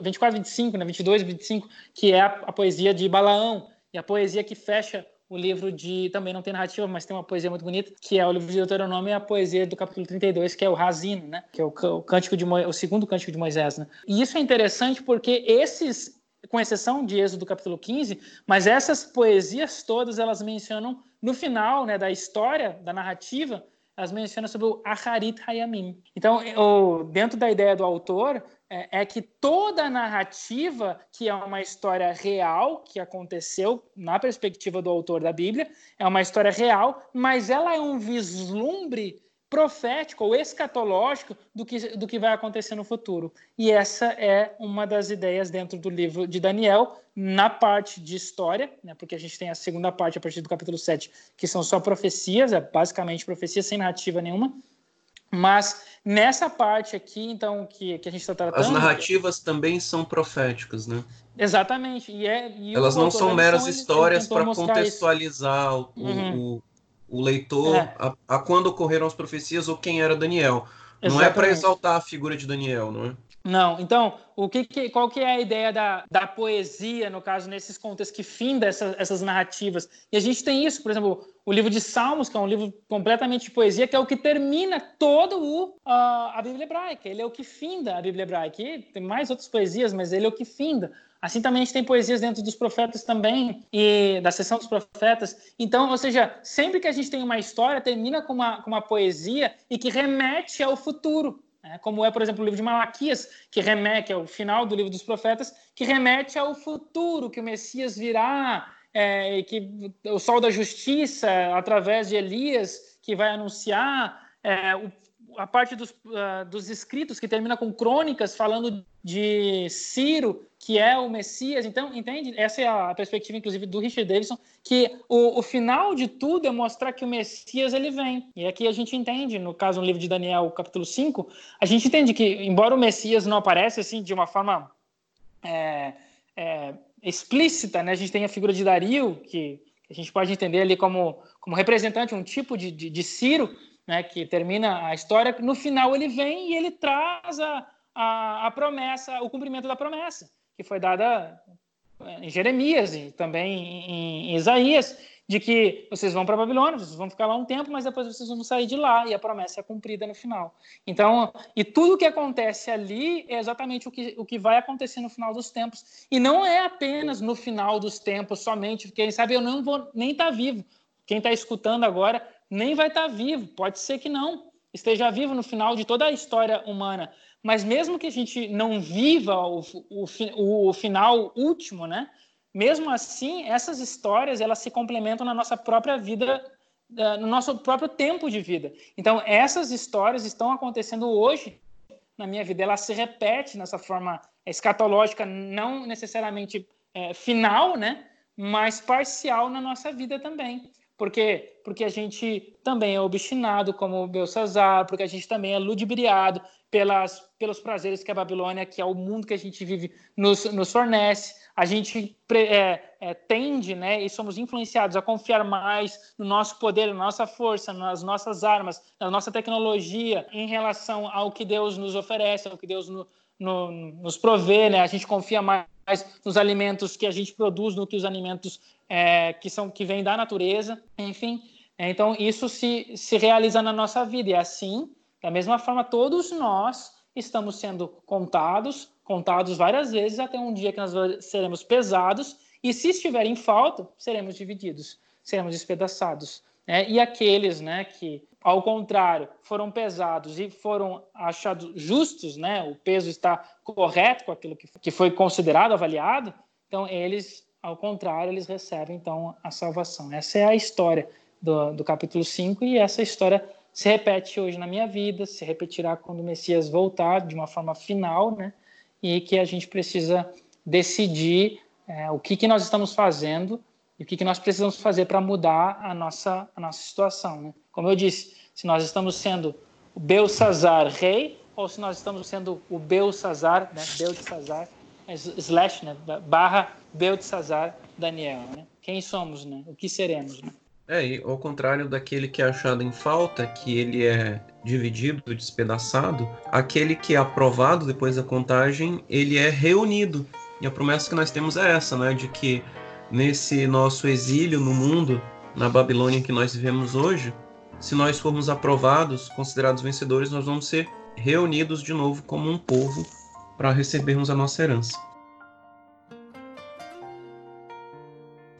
24, 25, né, 22, 25, que é a, a, poesia de Balaão. E a poesia que fecha o livro de. Também não tem narrativa, mas tem uma poesia muito bonita, que é o livro de Deuteronômio e a poesia do capítulo 32, que é o Razino, né? Que é o, o, cântico de o segundo cântico de Moisés, né? E isso é interessante porque esses. Com exceção de Êxodo do capítulo 15, mas essas poesias todas elas mencionam no final né, da história, da narrativa, elas mencionam sobre o Aharit Hayamim. Então, dentro da ideia do autor, é, é, que toda a narrativa, que é uma história real, que aconteceu na perspectiva do autor da Bíblia, é uma história real, mas ela é um vislumbre profético ou escatológico do que, do que vai acontecer no futuro. E essa é uma das ideias dentro do livro de Daniel, na parte de história, né, porque a gente tem a segunda parte a partir do capítulo 7, que são só profecias, é basicamente profecias sem narrativa nenhuma. Mas nessa parte aqui, então, que, que a gente está tratando. As narrativas também são proféticas, né? Exatamente. E é, e Elas não são meras histórias para contextualizar o, uhum. o, o, leitor é. a, a, quando ocorreram as profecias ou quem era Daniel. Exatamente. Não é para exaltar a figura de Daniel, não é? Não, então, o que, que, qual que é a ideia da, da poesia, no caso, nesses contextos que finda essa, essas narrativas? E a gente tem isso, por exemplo, o livro de Salmos, que é um livro completamente de poesia, que é o que termina todo o, uh, a Bíblia hebraica. Ele é o que finda a Bíblia hebraica. E tem mais outras poesias, mas ele é o que finda. Assim também a gente tem poesias dentro dos profetas também, e da seção dos profetas. Então, ou seja, sempre que a gente tem uma história, termina com uma, com uma poesia e que remete ao futuro. Né? Como é, por exemplo, o livro de Malaquias, que remete ao final do livro dos profetas, que remete ao futuro, que o Messias virá, é, que o sol da justiça, através de Elias, que vai anunciar, é, o, a parte dos, uh, dos escritos que termina com crônicas falando de Ciro, que é o Messias. Então, entende? Essa é a perspectiva, inclusive, do Richard Davidson, que o, o, final de tudo é mostrar que o Messias ele vem. E aqui a gente entende, no caso, no livro de Daniel, capítulo 5, a gente entende que, embora o Messias não apareça assim de uma forma é, é, explícita, né? A gente tem a figura de Dario, que a gente pode entender ali como, como representante, um tipo de, de, de Ciro, né, que termina a história. No final ele vem e ele traz a, a, a promessa, o cumprimento da promessa, que foi dada em Jeremias e também em, em Isaías, de que vocês vão para Babilônia, vocês vão ficar lá um tempo, mas depois vocês vão sair de lá e a promessa é cumprida no final. Então, e tudo o que acontece ali é exatamente o que, o que vai acontecer no final dos tempos. E não é apenas no final dos tempos somente, quem sabe eu não vou nem estar tá vivo. Quem está escutando agora nem vai estar tá vivo, pode ser que não esteja vivo no final de toda a história humana. Mas mesmo que a gente não viva o, o, o final último, né? Mesmo assim, essas histórias elas se complementam na nossa própria vida, eh, no nosso próprio tempo de vida. Então, essas histórias estão acontecendo hoje na minha vida. Ela se repete nessa forma escatológica, não necessariamente é, final, né? mas parcial na nossa vida também. Por quê? Porque a gente também é obstinado, como o Belsazar, porque a gente também é ludibriado pelas, pelos prazeres que a Babilônia, que é o mundo que a gente vive, nos, nos fornece a gente é, é, tende, né, e somos influenciados a confiar mais no nosso poder, na nossa força, nas nossas armas, na nossa tecnologia, em relação ao que Deus nos oferece, ao que Deus no, no, nos provê, né? A gente confia mais nos alimentos que a gente produz do que os alimentos é, que são que vêm da natureza, enfim. Então isso se, se realiza na nossa vida e assim, da mesma forma, todos nós estamos sendo contados contados várias vezes até um dia que nós seremos pesados e se estiver em falta, seremos divididos, seremos despedaçados. Né? E aqueles né, que, ao contrário, foram pesados e foram achados justos, né, o peso está correto com aquilo que, foi considerado, avaliado, então eles, ao contrário, eles recebem então a salvação. Essa é a história do, do capítulo 5 e essa história se repete hoje na minha vida, se repetirá quando o Messias voltar de uma forma final, né? e que a gente precisa decidir é, o que, que nós estamos fazendo e o que, que nós precisamos fazer para mudar a nossa, a nossa situação. Né? Como eu disse, se nós estamos sendo o Belsazar rei ou se nós estamos sendo o Belsazar, né? Belsazar, slash, né? barra Belsazar Daniel. Né? Quem somos, né? o que seremos. Né? É, e ao contrário daquele que é achado em falta, que ele é dividido, despedaçado, aquele que é aprovado depois da contagem, ele é reunido. E a promessa que nós temos é essa, né, de que nesse nosso exílio no mundo, na Babilônia que nós vivemos hoje, se nós formos aprovados, considerados vencedores, nós vamos ser reunidos de novo como um povo para recebermos a nossa herança.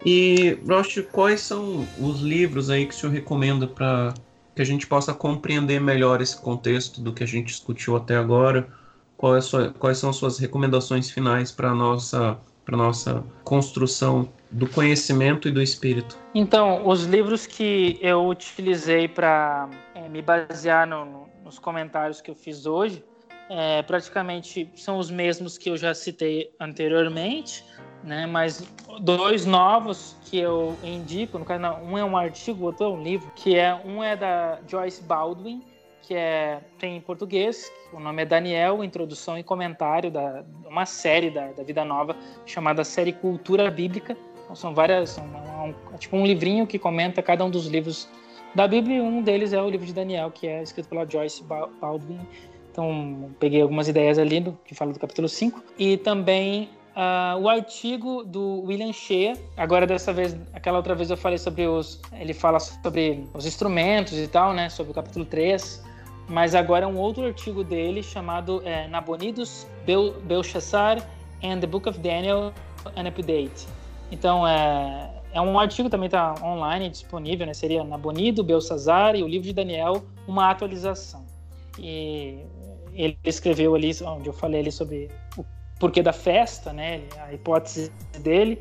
E, Rost, quais são os livros aí que o senhor recomenda para que a gente possa compreender melhor esse contexto do que a gente discutiu até agora? Quais, é sua, quais são as suas recomendações finais para a nossa nossa construção do conhecimento e do espírito. Então, os livros que eu utilizei para é, me basear no, no, nos comentários que eu fiz hoje, é, praticamente são os mesmos que eu já citei anteriormente, né? Mas dois novos que eu indico, no caso, um é um artigo, outro é um livro, que é um é da Joyce Baldwin, que é tem em português, o nome é Daniel, introdução e comentário da uma série da, da Vida Nova chamada série Cultura Bíblica. Então, são várias, são um, é tipo um livrinho que comenta cada um dos livros da Bíblia. Um deles é o livro de Daniel, que é escrito pela Joyce Baldwin. Então, peguei algumas ideias ali do, que fala do capítulo 5. E também Uh, o artigo do William Shea, agora dessa vez, aquela outra vez eu falei sobre os. Ele fala sobre os instrumentos e tal, né? Sobre o capítulo 3 mas agora é um outro artigo dele chamado é, Nabonidus, Bel Belshazzar and the Book of Daniel, an Update. Então, é, é um artigo também está online, disponível, né? Seria Nabonido, Belshazzar e o livro de Daniel, uma atualização. E ele escreveu ali, onde eu falei ali sobre porquê da festa, né? A hipótese dele.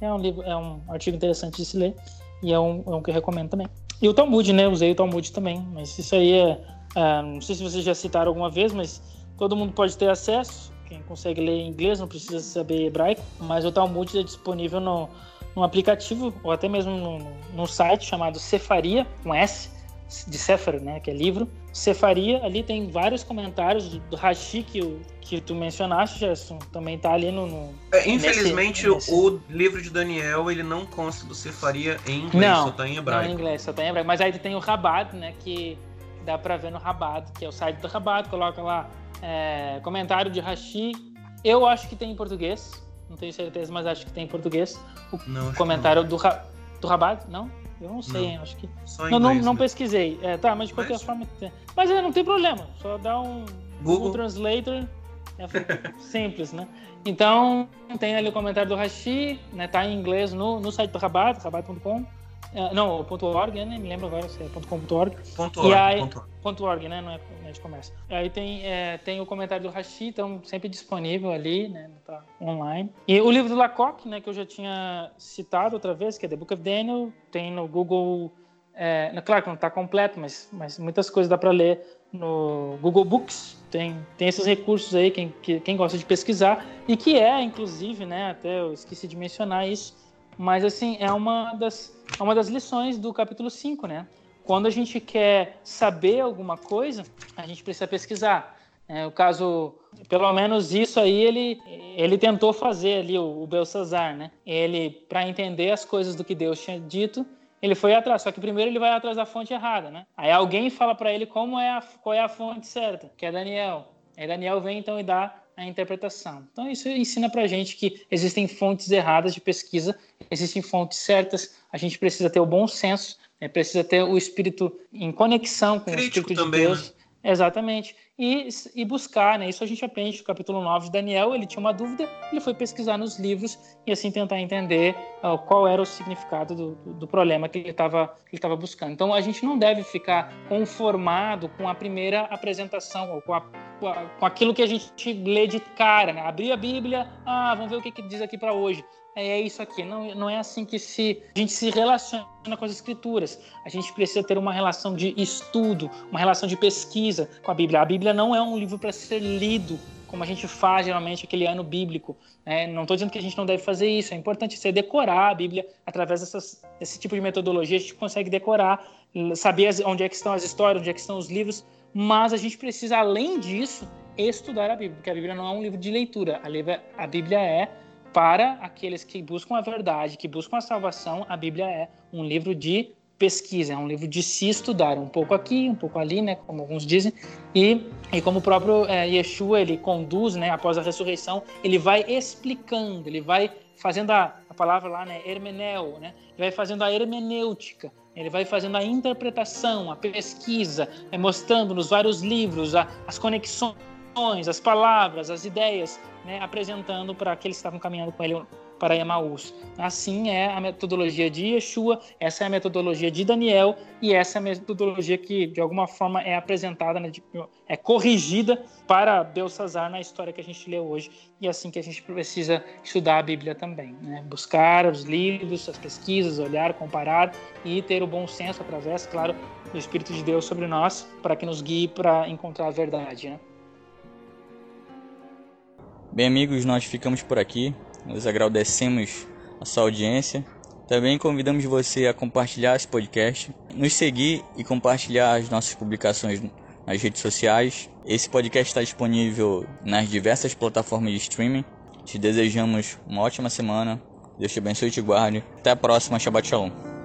É um livro, é um artigo interessante de se ler e é um, é um que eu recomendo também. E o Talmud, né? Usei o Talmud também, mas isso aí é ah, não sei se vocês já citaram alguma vez, mas todo mundo pode ter acesso. Quem consegue ler inglês não precisa saber hebraico, mas o Talmud é disponível no, no aplicativo ou até mesmo no, no site chamado Cefaria, com S, de Sefer, né, que é livro. Cefaria, ali tem vários comentários do, Rashi que, que tu mencionaste, Gerson, também tá ali no... no é, infelizmente, nesse, o livro de Daniel, ele não consta do Cefaria em inglês, não, só tá em hebraico. Não, em inglês, só tá em hebraico. Mas aí tem o Rabat, né, que dá para ver no Rabat, que é o site do Rabat, coloca lá é, comentário de Rashi. Eu acho que tem em português, não tenho certeza, mas acho que tem em português. O não, comentário do, do Rabat, não? Eu não sei, não. acho que. Só não, não, não pesquisei. É, tá, mas de qualquer mas... forma. Mas é, não tem problema, só dá um Google, Google Translator. É (laughs) simples, né? Então, tem ali o comentário do Rashi, né? Tá em inglês no, no site do Rabat, rabat.com. É, não, ponto .org, né? Me lembro agora se é .com.org. Ponto .org, aí, ponto .org, né? Não é, não é de comércio. Aí tem, é, tem o comentário do Rashi, então sempre disponível ali, né? Tá online. E o livro do Lacoque, né? Que eu já tinha citado outra vez, que é The Book of Daniel. Tem no Google... É, claro que não está completo, mas, mas muitas coisas dá para ler no Google Books. Tem, tem esses recursos aí, quem, quem gosta de pesquisar. E que é, inclusive, né? Até eu esqueci de mencionar isso mas, assim, é uma das, é uma das lições do capítulo 5, né? Quando a gente quer saber alguma coisa, a gente precisa pesquisar. É, o caso, pelo menos isso aí ele, ele tentou fazer ali, o, o Belsazar, né? Ele, para entender as coisas do que Deus tinha dito, ele foi atrás. Só que primeiro ele vai atrás da fonte errada, né? Aí alguém fala para ele como é a, qual é a fonte certa, que é Daniel. Aí Daniel vem então e dá a interpretação. Então, isso ensina para a gente que existem fontes erradas de pesquisa, existem fontes certas, a gente precisa ter o bom senso, né? precisa ter o espírito em conexão com Crítico o espírito também, de Deus. Né? Exatamente. E, e buscar, né? Isso a gente aprende no capítulo 9 de Daniel. Ele tinha uma dúvida, ele foi pesquisar nos livros e assim tentar entender uh, qual era o significado do, do, problema que ele estava buscando. Então a gente não deve ficar conformado com a primeira apresentação ou com, a, com, a, com aquilo que a gente lê de cara, né? Abrir a Bíblia, ah, vamos ver o que, que diz aqui para hoje é, é isso aqui. Não, não é assim que se, a gente se relaciona com as escrituras. A gente precisa ter uma relação de estudo, uma relação de pesquisa com a Bíblia. A Bíblia não é um livro para ser lido como a gente faz geralmente aquele ano bíblico. Né? Não estou dizendo que a gente não deve fazer isso. É importante você decorar a Bíblia através dessas, desse tipo de metodologia. A gente consegue decorar, saber onde é que estão as histórias, onde é que estão os livros. Mas a gente precisa, além disso, estudar a Bíblia, porque a Bíblia não é um livro de leitura. A Bíblia é para aqueles que buscam a verdade, que buscam a salvação, a Bíblia é um livro de pesquisa, é um livro de se estudar, um pouco aqui, um pouco ali, né, como alguns dizem, e, e como o próprio é, Yeshua, ele conduz, né, após a ressurreição, ele vai explicando, ele vai fazendo a, a palavra lá, né, hermeneu, né, ele vai fazendo a hermenêutica, ele vai fazendo a interpretação, a pesquisa, é, mostrando nos vários livros a, as conexões as palavras, as ideias, né, apresentando para aqueles que estavam caminhando com ele para Emaús. Assim é a metodologia de Yeshua, essa é a metodologia de Daniel e essa é a metodologia que de alguma forma é apresentada, né, é corrigida para Belsazar na história que a gente lê hoje e é assim que a gente precisa estudar a Bíblia também, né? buscar os livros, as pesquisas, olhar, comparar e ter o bom senso através, claro, do Espírito de Deus sobre nós para que nos guie para encontrar a verdade. Né? Bem, amigos, nós ficamos por aqui. Nós agradecemos a sua audiência. Também convidamos você a compartilhar esse podcast, nos seguir e compartilhar as nossas publicações nas redes sociais. Esse podcast está disponível nas diversas plataformas de streaming. Te desejamos uma ótima semana. Deus te abençoe e te guarde. Até a próxima. Shabbat Shalom.